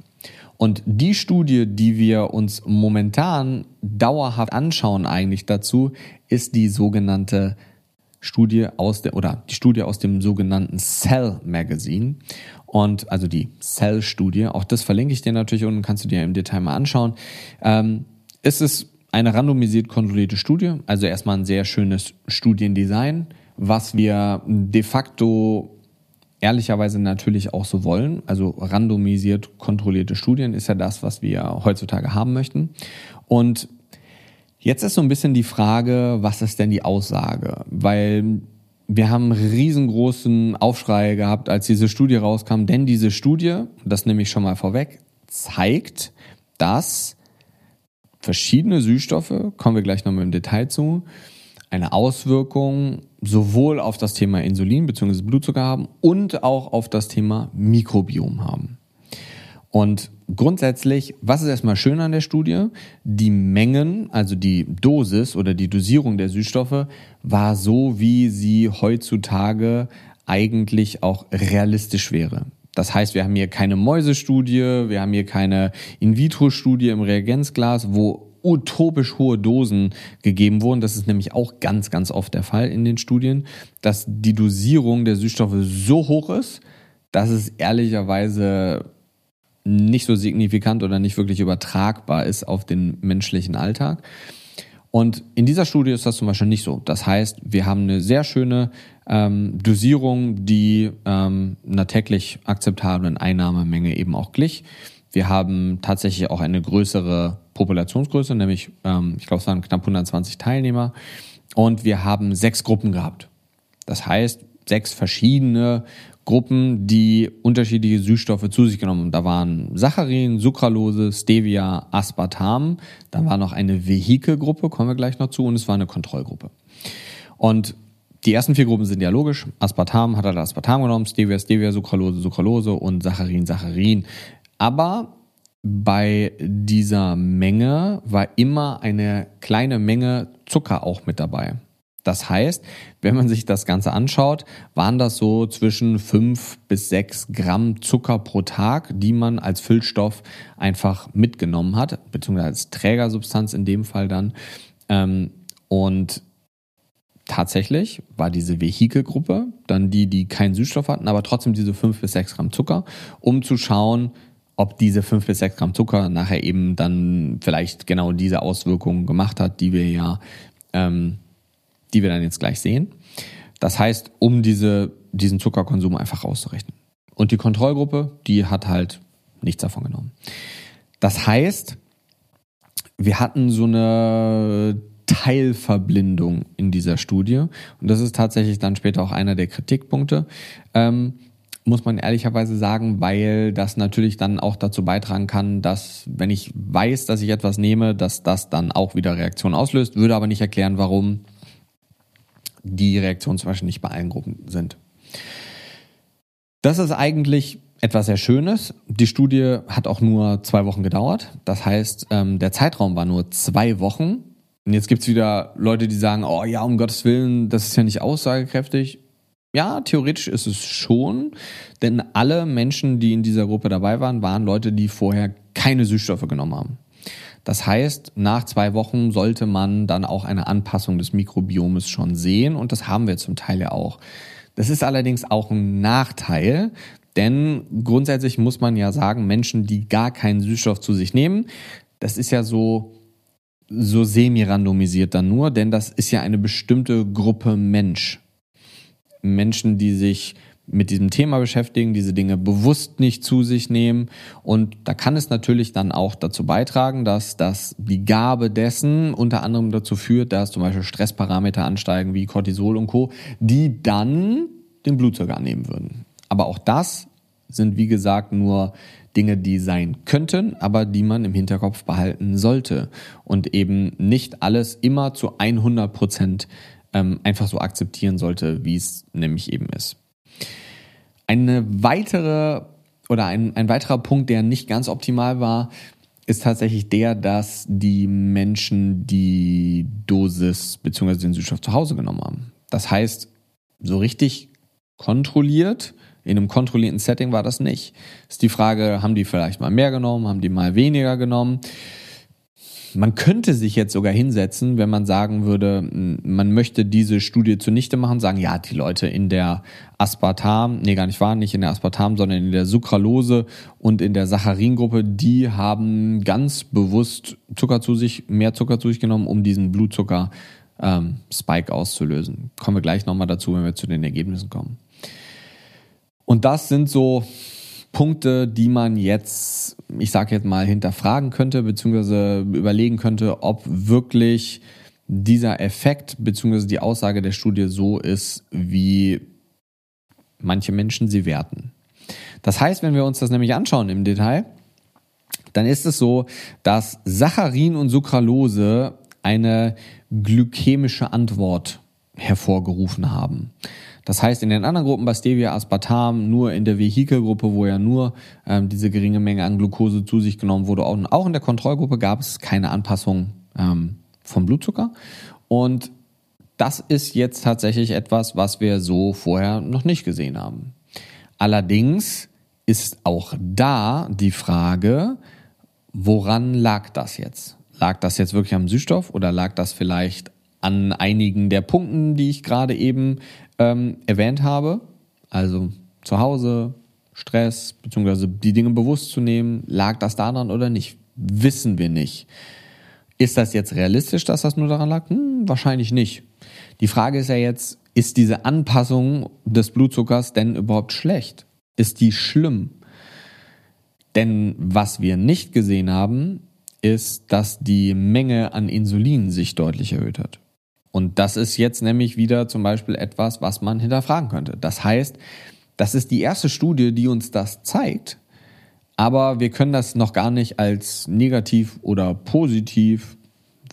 Und die Studie, die wir uns momentan dauerhaft anschauen eigentlich dazu, ist die sogenannte Studie aus der, oder die Studie aus dem sogenannten Cell Magazine. Und also die Cell-Studie, auch das verlinke ich dir natürlich und kannst du dir im Detail mal anschauen. Ähm, es ist eine randomisiert kontrollierte Studie, also erstmal ein sehr schönes Studiendesign, was wir de facto ehrlicherweise natürlich auch so wollen. Also randomisiert kontrollierte Studien ist ja das, was wir heutzutage haben möchten. Und jetzt ist so ein bisschen die Frage, was ist denn die Aussage? Weil wir haben riesengroßen Aufschrei gehabt, als diese Studie rauskam, denn diese Studie, das nehme ich schon mal vorweg, zeigt, dass verschiedene Süßstoffe, kommen wir gleich nochmal im Detail zu, eine Auswirkung sowohl auf das Thema Insulin bzw. Blutzucker haben und auch auf das Thema Mikrobiom haben. Und grundsätzlich, was ist erstmal schön an der Studie? Die Mengen, also die Dosis oder die Dosierung der Süßstoffe war so, wie sie heutzutage eigentlich auch realistisch wäre. Das heißt, wir haben hier keine Mäusestudie, wir haben hier keine In-vitro-Studie im Reagenzglas, wo utopisch hohe Dosen gegeben wurden. Das ist nämlich auch ganz, ganz oft der Fall in den Studien, dass die Dosierung der Süßstoffe so hoch ist, dass es ehrlicherweise nicht so signifikant oder nicht wirklich übertragbar ist auf den menschlichen Alltag. Und in dieser Studie ist das zum Beispiel nicht so. Das heißt, wir haben eine sehr schöne ähm, Dosierung, die ähm, einer täglich akzeptablen Einnahmemenge eben auch glich. Wir haben tatsächlich auch eine größere Populationsgröße, nämlich ähm, ich glaube es waren knapp 120 Teilnehmer und wir haben sechs Gruppen gehabt. Das heißt, sechs verschiedene Gruppen, die unterschiedliche Süßstoffe zu sich genommen haben. Da waren Saccharin, Sucralose, Stevia, Aspartam. Dann war noch eine Vehikelgruppe, kommen wir gleich noch zu, und es war eine Kontrollgruppe. Und die ersten vier Gruppen sind ja logisch. Aspartam hat er Aspartam genommen, Stevia, Stevia, Sucralose, Sucralose und Saccharin, Saccharin. Aber bei dieser Menge war immer eine kleine Menge Zucker auch mit dabei. Das heißt, wenn man sich das Ganze anschaut, waren das so zwischen fünf bis sechs Gramm Zucker pro Tag, die man als Füllstoff einfach mitgenommen hat, beziehungsweise als Trägersubstanz in dem Fall dann. Ähm, und tatsächlich war diese Vehikelgruppe dann die, die keinen Süßstoff hatten, aber trotzdem diese fünf bis sechs Gramm Zucker, um zu schauen, ob diese fünf bis sechs Gramm Zucker nachher eben dann vielleicht genau diese Auswirkungen gemacht hat, die wir ja, ähm, die wir dann jetzt gleich sehen. Das heißt, um diese, diesen Zuckerkonsum einfach rauszurechnen. Und die Kontrollgruppe, die hat halt nichts davon genommen. Das heißt, wir hatten so eine Teilverblindung in dieser Studie. Und das ist tatsächlich dann später auch einer der Kritikpunkte. Ähm, muss man ehrlicherweise sagen, weil das natürlich dann auch dazu beitragen kann, dass, wenn ich weiß, dass ich etwas nehme, dass das dann auch wieder Reaktionen auslöst, würde aber nicht erklären, warum die Reaktionen zum Beispiel nicht bei allen Gruppen sind. Das ist eigentlich etwas sehr Schönes. Die Studie hat auch nur zwei Wochen gedauert. Das heißt, ähm, der Zeitraum war nur zwei Wochen. Und jetzt gibt's wieder Leute, die sagen, oh ja, um Gottes Willen, das ist ja nicht aussagekräftig. Ja, theoretisch ist es schon, denn alle Menschen, die in dieser Gruppe dabei waren, waren Leute, die vorher keine Süßstoffe genommen haben. Das heißt, nach zwei Wochen sollte man dann auch eine Anpassung des Mikrobiomes schon sehen und das haben wir zum Teil ja auch. Das ist allerdings auch ein Nachteil, denn grundsätzlich muss man ja sagen, Menschen, die gar keinen Süßstoff zu sich nehmen, das ist ja so, so semi-randomisiert dann nur, denn das ist ja eine bestimmte Gruppe Mensch. Menschen, die sich mit diesem Thema beschäftigen, diese Dinge bewusst nicht zu sich nehmen. Und da kann es natürlich dann auch dazu beitragen, dass das die Gabe dessen unter anderem dazu führt, dass zum Beispiel Stressparameter ansteigen wie Cortisol und Co., die dann den Blutzucker annehmen würden. Aber auch das sind, wie gesagt, nur Dinge, die sein könnten, aber die man im Hinterkopf behalten sollte und eben nicht alles immer zu 100 Prozent ähm, einfach so akzeptieren sollte, wie es nämlich eben ist. Eine weitere oder ein, ein weiterer Punkt, der nicht ganz optimal war, ist tatsächlich der, dass die Menschen die Dosis bzw. den Süßstoff zu Hause genommen haben. Das heißt, so richtig kontrolliert in einem kontrollierten Setting war das nicht. Ist die Frage, haben die vielleicht mal mehr genommen, haben die mal weniger genommen? Man könnte sich jetzt sogar hinsetzen, wenn man sagen würde, man möchte diese Studie zunichte machen, sagen, ja, die Leute in der Aspartam, nee, gar nicht wahr, nicht in der Aspartam, sondern in der Sucralose und in der Saccharingruppe, die haben ganz bewusst Zucker zu sich, mehr Zucker zu sich genommen, um diesen Blutzucker ähm, Spike auszulösen. Kommen wir gleich nochmal dazu, wenn wir zu den Ergebnissen kommen. Und das sind so Punkte, die man jetzt, ich sage jetzt mal, hinterfragen könnte, beziehungsweise überlegen könnte, ob wirklich dieser Effekt, beziehungsweise die Aussage der Studie so ist, wie manche Menschen sie werten. Das heißt, wenn wir uns das nämlich anschauen im Detail, dann ist es so, dass Saccharin und Sucralose eine glykämische Antwort hervorgerufen haben. Das heißt, in den anderen Gruppen bei Stevia, Aspartam, nur in der Vehikelgruppe, wo ja nur ähm, diese geringe Menge an Glucose zu sich genommen wurde, auch, auch in der Kontrollgruppe gab es keine Anpassung ähm, vom Blutzucker. Und das ist jetzt tatsächlich etwas, was wir so vorher noch nicht gesehen haben. Allerdings ist auch da die Frage, woran lag das jetzt? Lag das jetzt wirklich am Süßstoff oder lag das vielleicht an einigen der Punkten, die ich gerade eben ähm, erwähnt habe, also zu Hause, Stress, beziehungsweise die Dinge bewusst zu nehmen, lag das daran oder nicht? Wissen wir nicht. Ist das jetzt realistisch, dass das nur daran lag? Hm, wahrscheinlich nicht. Die Frage ist ja jetzt, ist diese Anpassung des Blutzuckers denn überhaupt schlecht? Ist die schlimm? Denn was wir nicht gesehen haben, ist, dass die Menge an Insulin sich deutlich erhöht hat. Und das ist jetzt nämlich wieder zum Beispiel etwas, was man hinterfragen könnte. Das heißt, das ist die erste Studie, die uns das zeigt, aber wir können das noch gar nicht als negativ oder positiv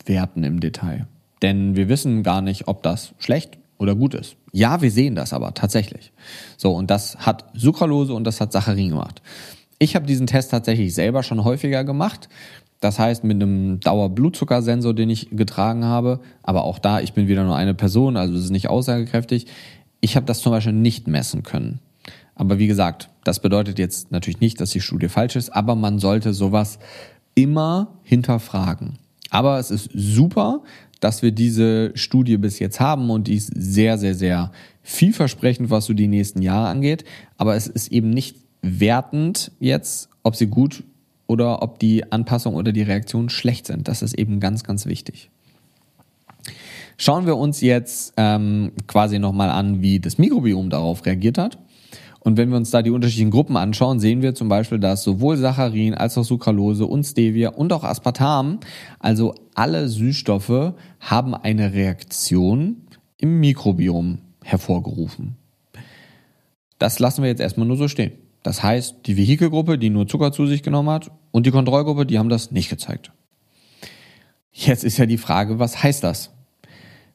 werten im Detail. Denn wir wissen gar nicht, ob das schlecht oder gut ist. Ja, wir sehen das aber tatsächlich. So, und das hat Sucralose und das hat Saccharin gemacht. Ich habe diesen Test tatsächlich selber schon häufiger gemacht. Das heißt, mit einem Dauerblutzuckersensor, den ich getragen habe, aber auch da, ich bin wieder nur eine Person, also es ist nicht aussagekräftig. Ich habe das zum Beispiel nicht messen können. Aber wie gesagt, das bedeutet jetzt natürlich nicht, dass die Studie falsch ist, aber man sollte sowas immer hinterfragen. Aber es ist super, dass wir diese Studie bis jetzt haben und die ist sehr, sehr, sehr vielversprechend, was so die nächsten Jahre angeht. Aber es ist eben nicht wertend jetzt, ob sie gut oder ob die Anpassung oder die Reaktion schlecht sind. Das ist eben ganz, ganz wichtig. Schauen wir uns jetzt ähm, quasi nochmal an, wie das Mikrobiom darauf reagiert hat. Und wenn wir uns da die unterschiedlichen Gruppen anschauen, sehen wir zum Beispiel, dass sowohl Saccharin als auch Sucralose und Stevia und auch Aspartam, also alle Süßstoffe, haben eine Reaktion im Mikrobiom hervorgerufen. Das lassen wir jetzt erstmal nur so stehen. Das heißt, die Vehikelgruppe, die nur Zucker zu sich genommen hat, und die Kontrollgruppe, die haben das nicht gezeigt. Jetzt ist ja die Frage, was heißt das?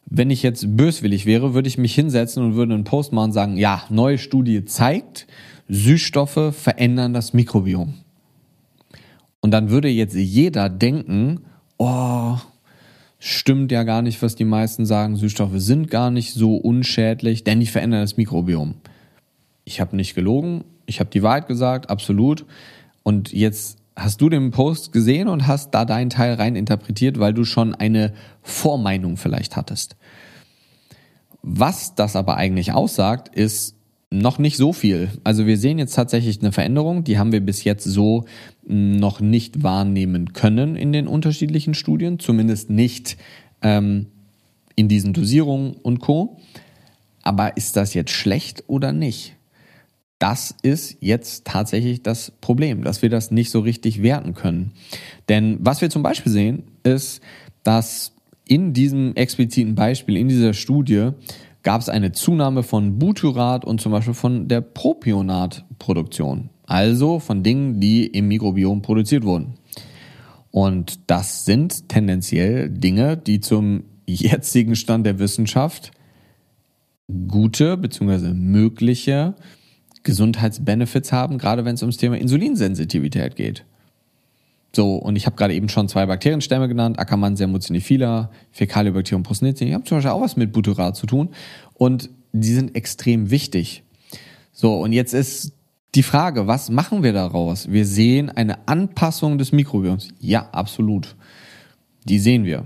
Wenn ich jetzt böswillig wäre, würde ich mich hinsetzen und würde einen Post machen und sagen, ja, neue Studie zeigt, Süßstoffe verändern das Mikrobiom. Und dann würde jetzt jeder denken, oh, stimmt ja gar nicht, was die meisten sagen, Süßstoffe sind gar nicht so unschädlich, denn die verändern das Mikrobiom. Ich habe nicht gelogen, ich habe die Wahrheit gesagt, absolut. Und jetzt hast du den Post gesehen und hast da deinen Teil rein interpretiert, weil du schon eine Vormeinung vielleicht hattest. Was das aber eigentlich aussagt, ist noch nicht so viel. Also wir sehen jetzt tatsächlich eine Veränderung, die haben wir bis jetzt so hm, noch nicht wahrnehmen können in den unterschiedlichen Studien, zumindest nicht ähm, in diesen Dosierungen und Co. Aber ist das jetzt schlecht oder nicht? Das ist jetzt tatsächlich das Problem, dass wir das nicht so richtig werten können. Denn was wir zum Beispiel sehen, ist, dass in diesem expliziten Beispiel, in dieser Studie, gab es eine Zunahme von Butyrat und zum Beispiel von der Propionatproduktion. Also von Dingen, die im Mikrobiom produziert wurden. Und das sind tendenziell Dinge, die zum jetzigen Stand der Wissenschaft gute bzw. mögliche Gesundheitsbenefits haben, gerade wenn es ums Thema Insulinsensitivität geht. So, und ich habe gerade eben schon zwei Bakterienstämme genannt, Akkermansia mucinifila, Fäkalibacterium prosnitzi. Die haben zum Beispiel auch was mit Butyrat zu tun und die sind extrem wichtig. So, und jetzt ist die Frage, was machen wir daraus? Wir sehen eine Anpassung des Mikrobioms. Ja, absolut. Die sehen wir.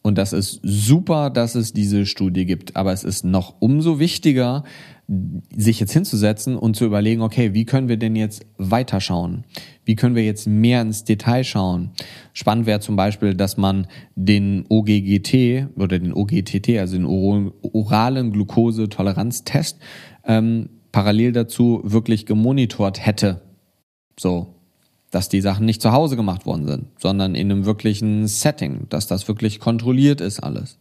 Und das ist super, dass es diese Studie gibt. Aber es ist noch umso wichtiger, sich jetzt hinzusetzen und zu überlegen, okay, wie können wir denn jetzt weiterschauen? Wie können wir jetzt mehr ins Detail schauen? Spannend wäre zum Beispiel, dass man den OGGT oder den OGTT, also den oralen Glukosetoleranztest, ähm, parallel dazu wirklich gemonitort hätte. So, dass die Sachen nicht zu Hause gemacht worden sind, sondern in einem wirklichen Setting, dass das wirklich kontrolliert ist alles,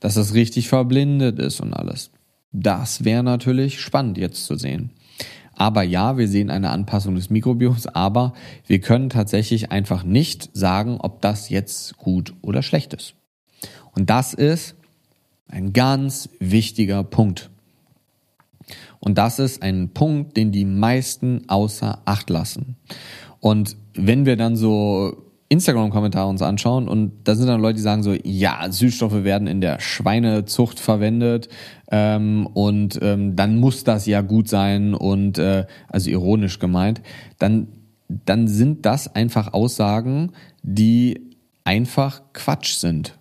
dass das richtig verblindet ist und alles. Das wäre natürlich spannend jetzt zu sehen. Aber ja, wir sehen eine Anpassung des Mikrobioms, aber wir können tatsächlich einfach nicht sagen, ob das jetzt gut oder schlecht ist. Und das ist ein ganz wichtiger Punkt. Und das ist ein Punkt, den die meisten außer Acht lassen. Und wenn wir dann so Instagram-Kommentare uns anschauen und da sind dann Leute, die sagen so, ja, Süßstoffe werden in der Schweinezucht verwendet ähm, und ähm, dann muss das ja gut sein und äh, also ironisch gemeint, dann, dann sind das einfach Aussagen, die einfach Quatsch sind.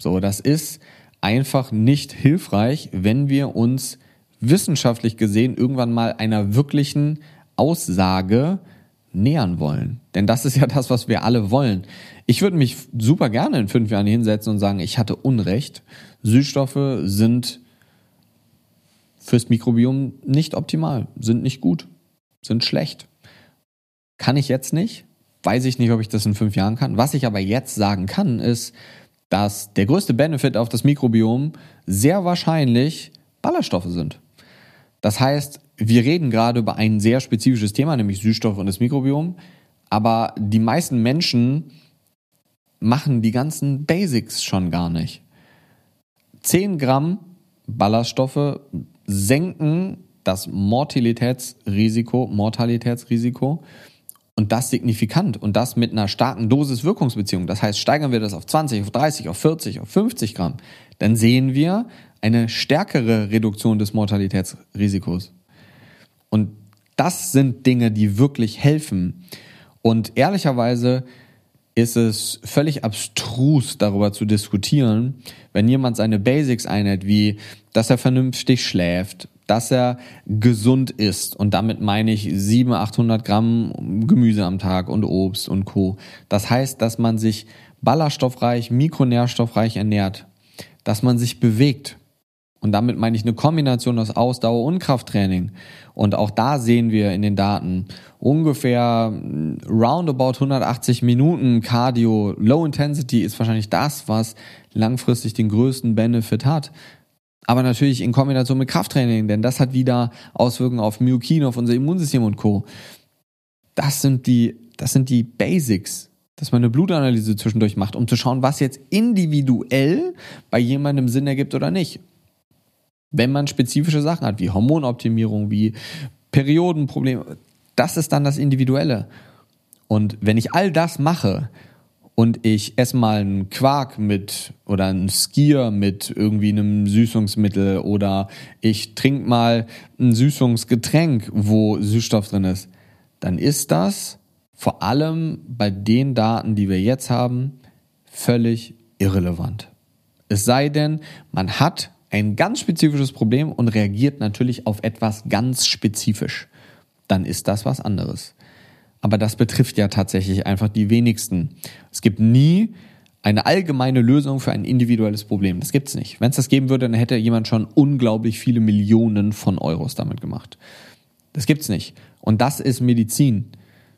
So, das ist einfach nicht hilfreich, wenn wir uns wissenschaftlich gesehen irgendwann mal einer wirklichen Aussage nähern wollen. Denn das ist ja das, was wir alle wollen. Ich würde mich super gerne in fünf Jahren hinsetzen und sagen, ich hatte Unrecht. Süßstoffe sind fürs Mikrobiom nicht optimal, sind nicht gut, sind schlecht. Kann ich jetzt nicht. Weiß ich nicht, ob ich das in fünf Jahren kann. Was ich aber jetzt sagen kann, ist, dass der größte Benefit auf das Mikrobiom sehr wahrscheinlich Ballaststoffe sind. Das heißt, wir reden gerade über ein sehr spezifisches Thema, nämlich Süßstoffe und das Mikrobiom. Aber die meisten Menschen machen die ganzen Basics schon gar nicht. 10 Gramm Ballaststoffe senken das Mortalitätsrisiko, Mortalitätsrisiko und das signifikant und das mit einer starken Dosis-Wirkungsbeziehung. Das heißt, steigern wir das auf 20, auf 30, auf 40, auf 50 Gramm, dann sehen wir eine stärkere Reduktion des Mortalitätsrisikos. Und das sind Dinge, die wirklich helfen. Und ehrlicherweise ist es völlig abstrus, darüber zu diskutieren, wenn jemand seine Basics einhält, wie dass er vernünftig schläft, dass er gesund ist. Und damit meine ich 700, 800 Gramm Gemüse am Tag und Obst und Co. Das heißt, dass man sich ballaststoffreich, mikronährstoffreich ernährt, dass man sich bewegt. Und damit meine ich eine Kombination aus Ausdauer und Krafttraining. Und auch da sehen wir in den Daten ungefähr roundabout 180 Minuten Cardio. Low Intensity ist wahrscheinlich das, was langfristig den größten Benefit hat. Aber natürlich in Kombination mit Krafttraining, denn das hat wieder Auswirkungen auf Myokine, auf unser Immunsystem und Co. Das sind die, das sind die Basics, dass man eine Blutanalyse zwischendurch macht, um zu schauen, was jetzt individuell bei jemandem Sinn ergibt oder nicht. Wenn man spezifische Sachen hat, wie Hormonoptimierung, wie Periodenprobleme, das ist dann das Individuelle. Und wenn ich all das mache, und ich esse mal einen Quark mit oder einen Skier mit irgendwie einem Süßungsmittel oder ich trinke mal ein Süßungsgetränk, wo Süßstoff drin ist, dann ist das vor allem bei den Daten, die wir jetzt haben, völlig irrelevant. Es sei denn, man hat ein ganz spezifisches Problem und reagiert natürlich auf etwas ganz spezifisch. Dann ist das was anderes. Aber das betrifft ja tatsächlich einfach die wenigsten. Es gibt nie eine allgemeine Lösung für ein individuelles Problem. Das gibt's nicht. Wenn es das geben würde, dann hätte jemand schon unglaublich viele Millionen von Euros damit gemacht. Das gibt's nicht. Und das ist Medizin.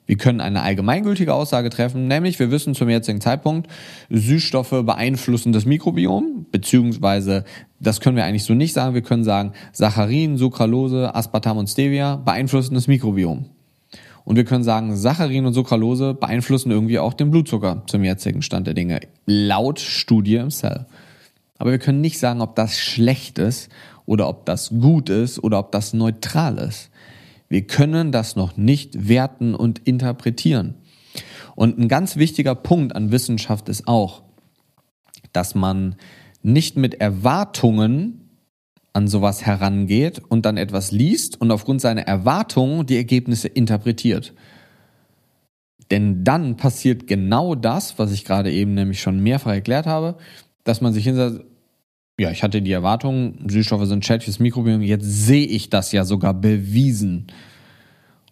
Wir können eine allgemeingültige Aussage treffen, nämlich wir wissen zum jetzigen Zeitpunkt, Süßstoffe beeinflussen das Mikrobiom, beziehungsweise das können wir eigentlich so nicht sagen. Wir können sagen, Saccharin, Sucralose, Aspartam und Stevia beeinflussen das Mikrobiom. Und wir können sagen, Saccharin und Sucralose beeinflussen irgendwie auch den Blutzucker zum jetzigen Stand der Dinge, laut Studie im Cell. Aber wir können nicht sagen, ob das schlecht ist oder ob das gut ist oder ob das neutral ist. Wir können das noch nicht werten und interpretieren. Und ein ganz wichtiger Punkt an Wissenschaft ist auch, dass man nicht mit Erwartungen an sowas herangeht und dann etwas liest und aufgrund seiner Erwartungen die Ergebnisse interpretiert. Denn dann passiert genau das, was ich gerade eben nämlich schon mehrfach erklärt habe, dass man sich hinsetzt, ja, ich hatte die Erwartung, Süßstoffe sind schädlich fürs Mikrobiom, jetzt sehe ich das ja sogar bewiesen.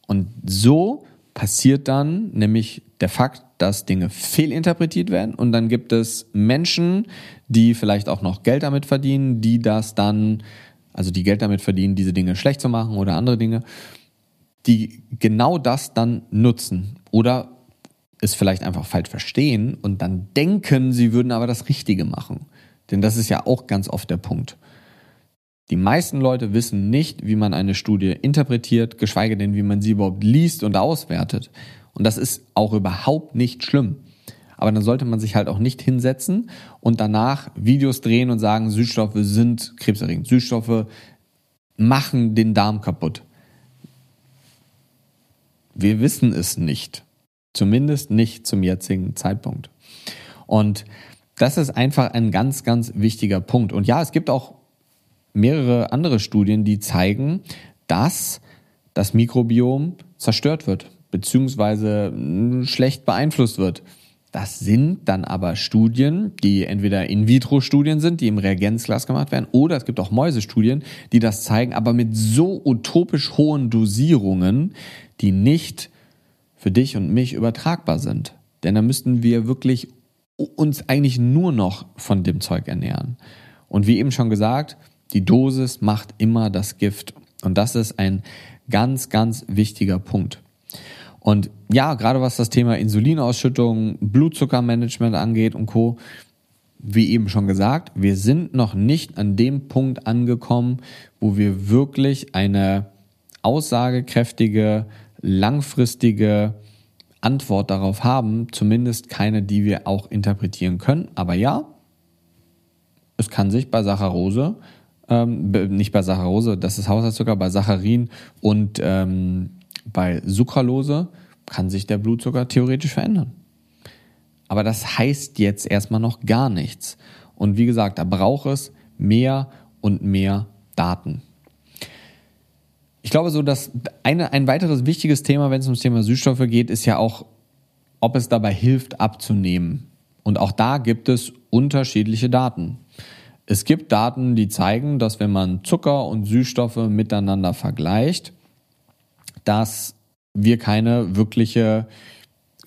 Und so passiert dann nämlich der Fakt, dass Dinge fehlinterpretiert werden und dann gibt es Menschen, die vielleicht auch noch Geld damit verdienen, die das dann, also die Geld damit verdienen, diese Dinge schlecht zu machen oder andere Dinge, die genau das dann nutzen oder es vielleicht einfach falsch verstehen und dann denken, sie würden aber das Richtige machen. Denn das ist ja auch ganz oft der Punkt. Die meisten Leute wissen nicht, wie man eine Studie interpretiert, geschweige denn, wie man sie überhaupt liest und auswertet. Und das ist auch überhaupt nicht schlimm. Aber dann sollte man sich halt auch nicht hinsetzen und danach Videos drehen und sagen, Süßstoffe sind krebserregend. Süßstoffe machen den Darm kaputt. Wir wissen es nicht. Zumindest nicht zum jetzigen Zeitpunkt. Und das ist einfach ein ganz, ganz wichtiger Punkt. Und ja, es gibt auch mehrere andere Studien, die zeigen, dass das Mikrobiom zerstört wird, beziehungsweise hm, schlecht beeinflusst wird. Das sind dann aber Studien, die entweder In-vitro-Studien sind, die im Reagenzglas gemacht werden, oder es gibt auch Mäusestudien, die das zeigen, aber mit so utopisch hohen Dosierungen, die nicht für dich und mich übertragbar sind. Denn da müssten wir wirklich uns eigentlich nur noch von dem Zeug ernähren. Und wie eben schon gesagt, die Dosis macht immer das Gift. Und das ist ein ganz, ganz wichtiger Punkt. Und ja, gerade was das Thema Insulinausschüttung, Blutzuckermanagement angeht und Co., wie eben schon gesagt, wir sind noch nicht an dem Punkt angekommen, wo wir wirklich eine aussagekräftige, langfristige Antwort darauf haben, zumindest keine, die wir auch interpretieren können. Aber ja, es kann sich bei Saccharose ähm, nicht bei Saccharose, das ist Haushaltszucker, bei Saccharin und ähm, bei Sucralose kann sich der Blutzucker theoretisch verändern. Aber das heißt jetzt erstmal noch gar nichts. Und wie gesagt, da braucht es mehr und mehr Daten. Ich glaube so, dass eine, ein weiteres wichtiges Thema, wenn es ums Thema Süßstoffe geht, ist ja auch, ob es dabei hilft, abzunehmen. Und auch da gibt es unterschiedliche Daten. Es gibt Daten, die zeigen, dass wenn man Zucker und Süßstoffe miteinander vergleicht, dass wir keine wirkliche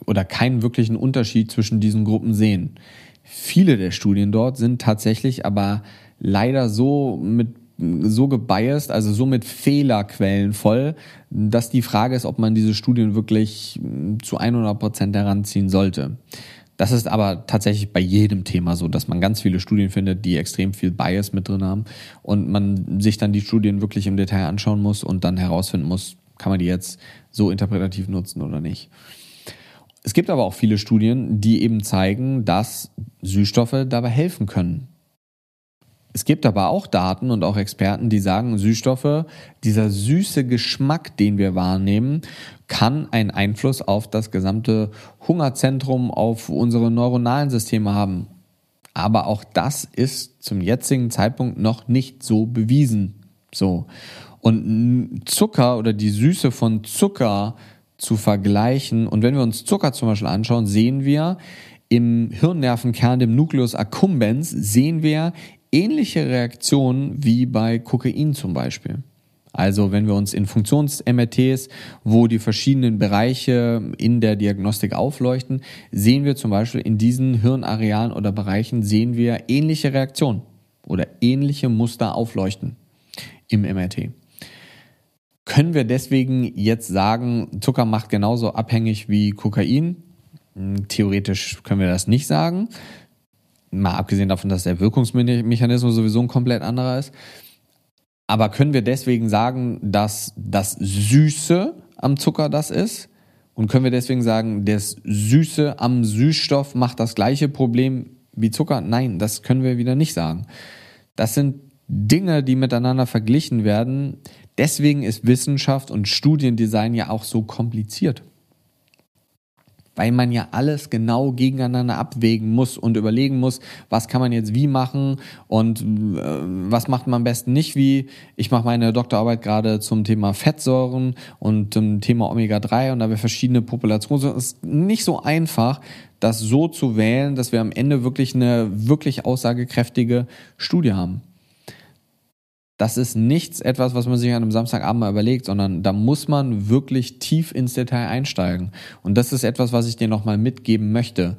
oder keinen wirklichen Unterschied zwischen diesen Gruppen sehen. Viele der Studien dort sind tatsächlich aber leider so mit so gebiased, also so mit Fehlerquellen voll, dass die Frage ist, ob man diese Studien wirklich zu 100 Prozent heranziehen sollte. Das ist aber tatsächlich bei jedem Thema so, dass man ganz viele Studien findet, die extrem viel Bias mit drin haben und man sich dann die Studien wirklich im Detail anschauen muss und dann herausfinden muss, kann man die jetzt so interpretativ nutzen oder nicht. Es gibt aber auch viele Studien, die eben zeigen, dass Süßstoffe dabei helfen können. Es gibt aber auch Daten und auch Experten, die sagen, Süßstoffe, dieser süße Geschmack, den wir wahrnehmen, kann einen Einfluss auf das gesamte Hungerzentrum, auf unsere neuronalen Systeme haben. Aber auch das ist zum jetzigen Zeitpunkt noch nicht so bewiesen. So. Und Zucker oder die Süße von Zucker zu vergleichen. Und wenn wir uns Zucker zum Beispiel anschauen, sehen wir im Hirnnervenkern, dem Nucleus accumbens, sehen wir ähnliche Reaktionen wie bei Kokain zum Beispiel. Also wenn wir uns in Funktions-MRTs, wo die verschiedenen Bereiche in der Diagnostik aufleuchten, sehen wir zum Beispiel in diesen Hirnarealen oder Bereichen sehen wir ähnliche Reaktionen oder ähnliche Muster aufleuchten im MRT. Können wir deswegen jetzt sagen, Zucker macht genauso abhängig wie Kokain? Hm, theoretisch können wir das nicht sagen. Mal abgesehen davon, dass der Wirkungsmechanismus sowieso ein komplett anderer ist. Aber können wir deswegen sagen, dass das Süße am Zucker das ist? Und können wir deswegen sagen, das Süße am Süßstoff macht das gleiche Problem wie Zucker? Nein, das können wir wieder nicht sagen. Das sind Dinge, die miteinander verglichen werden, Deswegen ist Wissenschaft und Studiendesign ja auch so kompliziert. Weil man ja alles genau gegeneinander abwägen muss und überlegen muss, was kann man jetzt wie machen und äh, was macht man am besten nicht wie. Ich mache meine Doktorarbeit gerade zum Thema Fettsäuren und zum Thema Omega-3 und da wir verschiedene Populationen. Es ist nicht so einfach, das so zu wählen, dass wir am Ende wirklich eine wirklich aussagekräftige Studie haben das ist nichts etwas, was man sich an einem Samstagabend mal überlegt, sondern da muss man wirklich tief ins Detail einsteigen. Und das ist etwas, was ich dir nochmal mitgeben möchte.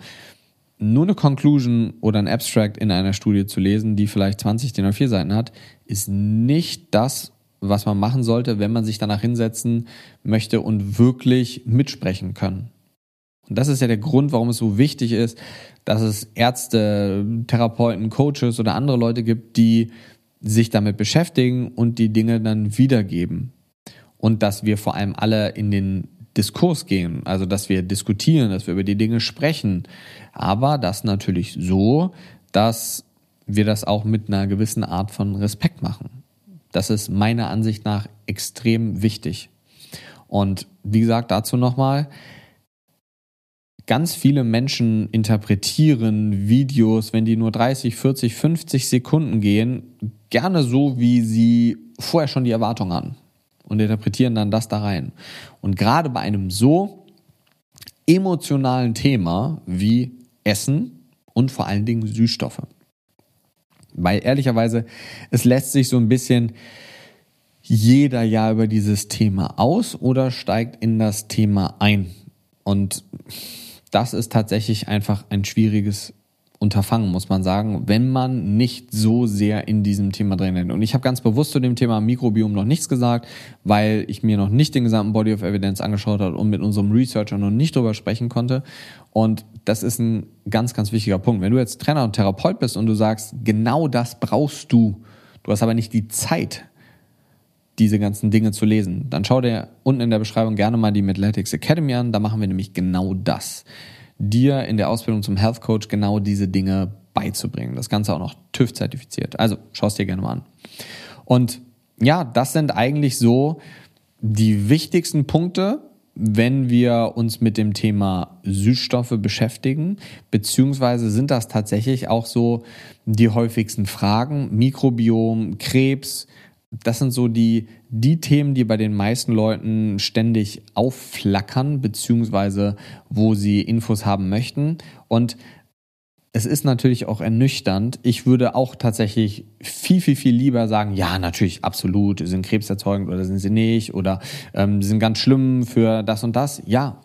Nur eine Conclusion oder ein Abstract in einer Studie zu lesen, die vielleicht 20 DIN A4 Seiten hat, ist nicht das, was man machen sollte, wenn man sich danach hinsetzen möchte und wirklich mitsprechen können. Und das ist ja der Grund, warum es so wichtig ist, dass es Ärzte, Therapeuten, Coaches oder andere Leute gibt, die sich damit beschäftigen und die Dinge dann wiedergeben. Und dass wir vor allem alle in den Diskurs gehen, also dass wir diskutieren, dass wir über die Dinge sprechen. Aber das natürlich so, dass wir das auch mit einer gewissen Art von Respekt machen. Das ist meiner Ansicht nach extrem wichtig. Und wie gesagt, dazu nochmal, ganz viele Menschen interpretieren Videos, wenn die nur 30, 40, 50 Sekunden gehen, gerne so, wie sie vorher schon die Erwartung hatten und interpretieren dann das da rein. Und gerade bei einem so emotionalen Thema wie Essen und vor allen Dingen Süßstoffe. Weil ehrlicherweise, es lässt sich so ein bisschen jeder ja über dieses Thema aus oder steigt in das Thema ein. Und das ist tatsächlich einfach ein schwieriges Unterfangen, muss man sagen, wenn man nicht so sehr in diesem Thema drin ist. Und ich habe ganz bewusst zu dem Thema Mikrobiom noch nichts gesagt, weil ich mir noch nicht den gesamten Body of Evidence angeschaut habe und mit unserem Researcher noch nicht drüber sprechen konnte. Und das ist ein ganz, ganz wichtiger Punkt. Wenn du jetzt Trainer und Therapeut bist und du sagst, genau das brauchst du, du hast aber nicht die Zeit, diese ganzen Dinge zu lesen, dann schau dir unten in der Beschreibung gerne mal die Medletics Academy an. Da machen wir nämlich genau das. Dir in der Ausbildung zum Health Coach genau diese Dinge beizubringen. Das Ganze auch noch TÜV zertifiziert. Also schau es dir gerne mal an. Und ja, das sind eigentlich so die wichtigsten Punkte, wenn wir uns mit dem Thema Süßstoffe beschäftigen, beziehungsweise sind das tatsächlich auch so die häufigsten Fragen, Mikrobiom, Krebs, das sind so die, die Themen, die bei den meisten Leuten ständig aufflackern, beziehungsweise wo sie Infos haben möchten. Und es ist natürlich auch ernüchternd. Ich würde auch tatsächlich viel, viel, viel lieber sagen, ja, natürlich, absolut, sind krebserzeugend oder sind sie nicht oder ähm, sind ganz schlimm für das und das. Ja,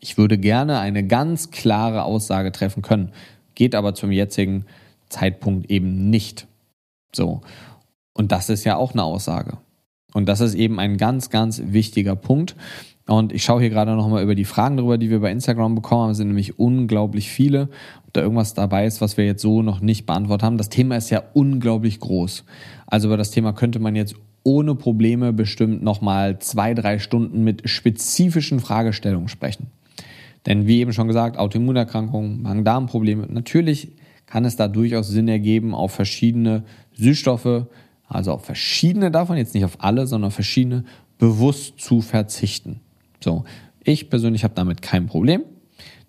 ich würde gerne eine ganz klare Aussage treffen können, geht aber zum jetzigen Zeitpunkt eben nicht. So. Und das ist ja auch eine Aussage. Und das ist eben ein ganz, ganz wichtiger Punkt. Und ich schaue hier gerade nochmal über die Fragen drüber, die wir bei Instagram bekommen haben. Es sind nämlich unglaublich viele. Ob da irgendwas dabei ist, was wir jetzt so noch nicht beantwortet haben. Das Thema ist ja unglaublich groß. Also über das Thema könnte man jetzt ohne Probleme bestimmt nochmal zwei, drei Stunden mit spezifischen Fragestellungen sprechen. Denn wie eben schon gesagt, Autoimmunerkrankungen, Magen-Darm-Probleme, natürlich kann es da durchaus Sinn ergeben, auf verschiedene Süßstoffe, also auf verschiedene davon, jetzt nicht auf alle, sondern auf verschiedene, bewusst zu verzichten. So, ich persönlich habe damit kein Problem,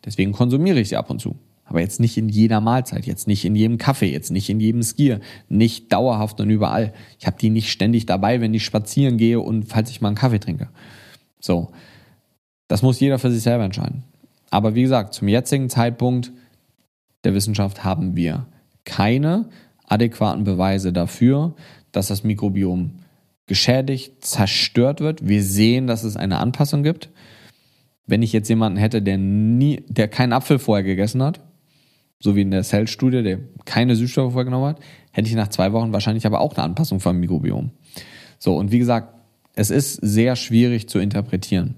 deswegen konsumiere ich sie ab und zu. Aber jetzt nicht in jeder Mahlzeit, jetzt nicht in jedem Kaffee, jetzt nicht in jedem Skier, nicht dauerhaft und überall. Ich habe die nicht ständig dabei, wenn ich spazieren gehe und falls ich mal einen Kaffee trinke. So, das muss jeder für sich selber entscheiden. Aber wie gesagt, zum jetzigen Zeitpunkt der Wissenschaft haben wir keine adäquaten Beweise dafür, dass das Mikrobiom geschädigt, zerstört wird. Wir sehen, dass es eine Anpassung gibt. Wenn ich jetzt jemanden hätte, der nie, der keinen Apfel vorher gegessen hat, so wie in der Cell-Studie, der keine Süßstoffe vorher genommen hat, hätte ich nach zwei Wochen wahrscheinlich aber auch eine Anpassung vom Mikrobiom. So, und wie gesagt, es ist sehr schwierig zu interpretieren.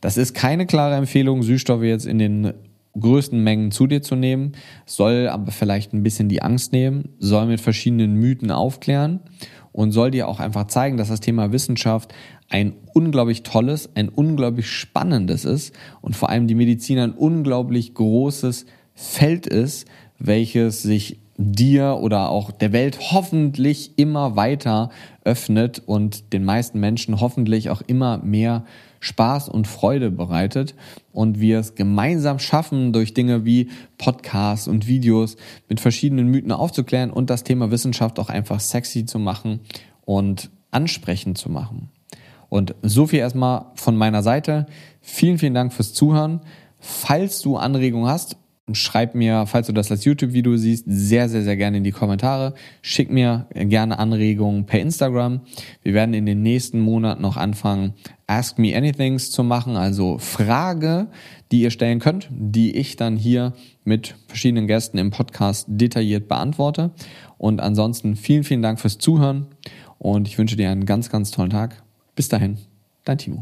Das ist keine klare Empfehlung, Süßstoffe jetzt in den größten Mengen zu dir zu nehmen, soll aber vielleicht ein bisschen die Angst nehmen, soll mit verschiedenen Mythen aufklären und soll dir auch einfach zeigen, dass das Thema Wissenschaft ein unglaublich tolles, ein unglaublich spannendes ist und vor allem die Medizin ein unglaublich großes Feld ist, welches sich dir oder auch der Welt hoffentlich immer weiter öffnet und den meisten Menschen hoffentlich auch immer mehr Spaß und Freude bereitet und wir es gemeinsam schaffen, durch Dinge wie Podcasts und Videos mit verschiedenen Mythen aufzuklären und das Thema Wissenschaft auch einfach sexy zu machen und ansprechend zu machen. Und so viel erstmal von meiner Seite. Vielen, vielen Dank fürs Zuhören. Falls du Anregungen hast, Schreib mir, falls du das als YouTube-Video siehst, sehr, sehr, sehr gerne in die Kommentare. Schick mir gerne Anregungen per Instagram. Wir werden in den nächsten Monaten noch anfangen, Ask Me Anythings zu machen, also Frage, die ihr stellen könnt, die ich dann hier mit verschiedenen Gästen im Podcast detailliert beantworte. Und ansonsten vielen, vielen Dank fürs Zuhören und ich wünsche dir einen ganz, ganz tollen Tag. Bis dahin, dein Timo.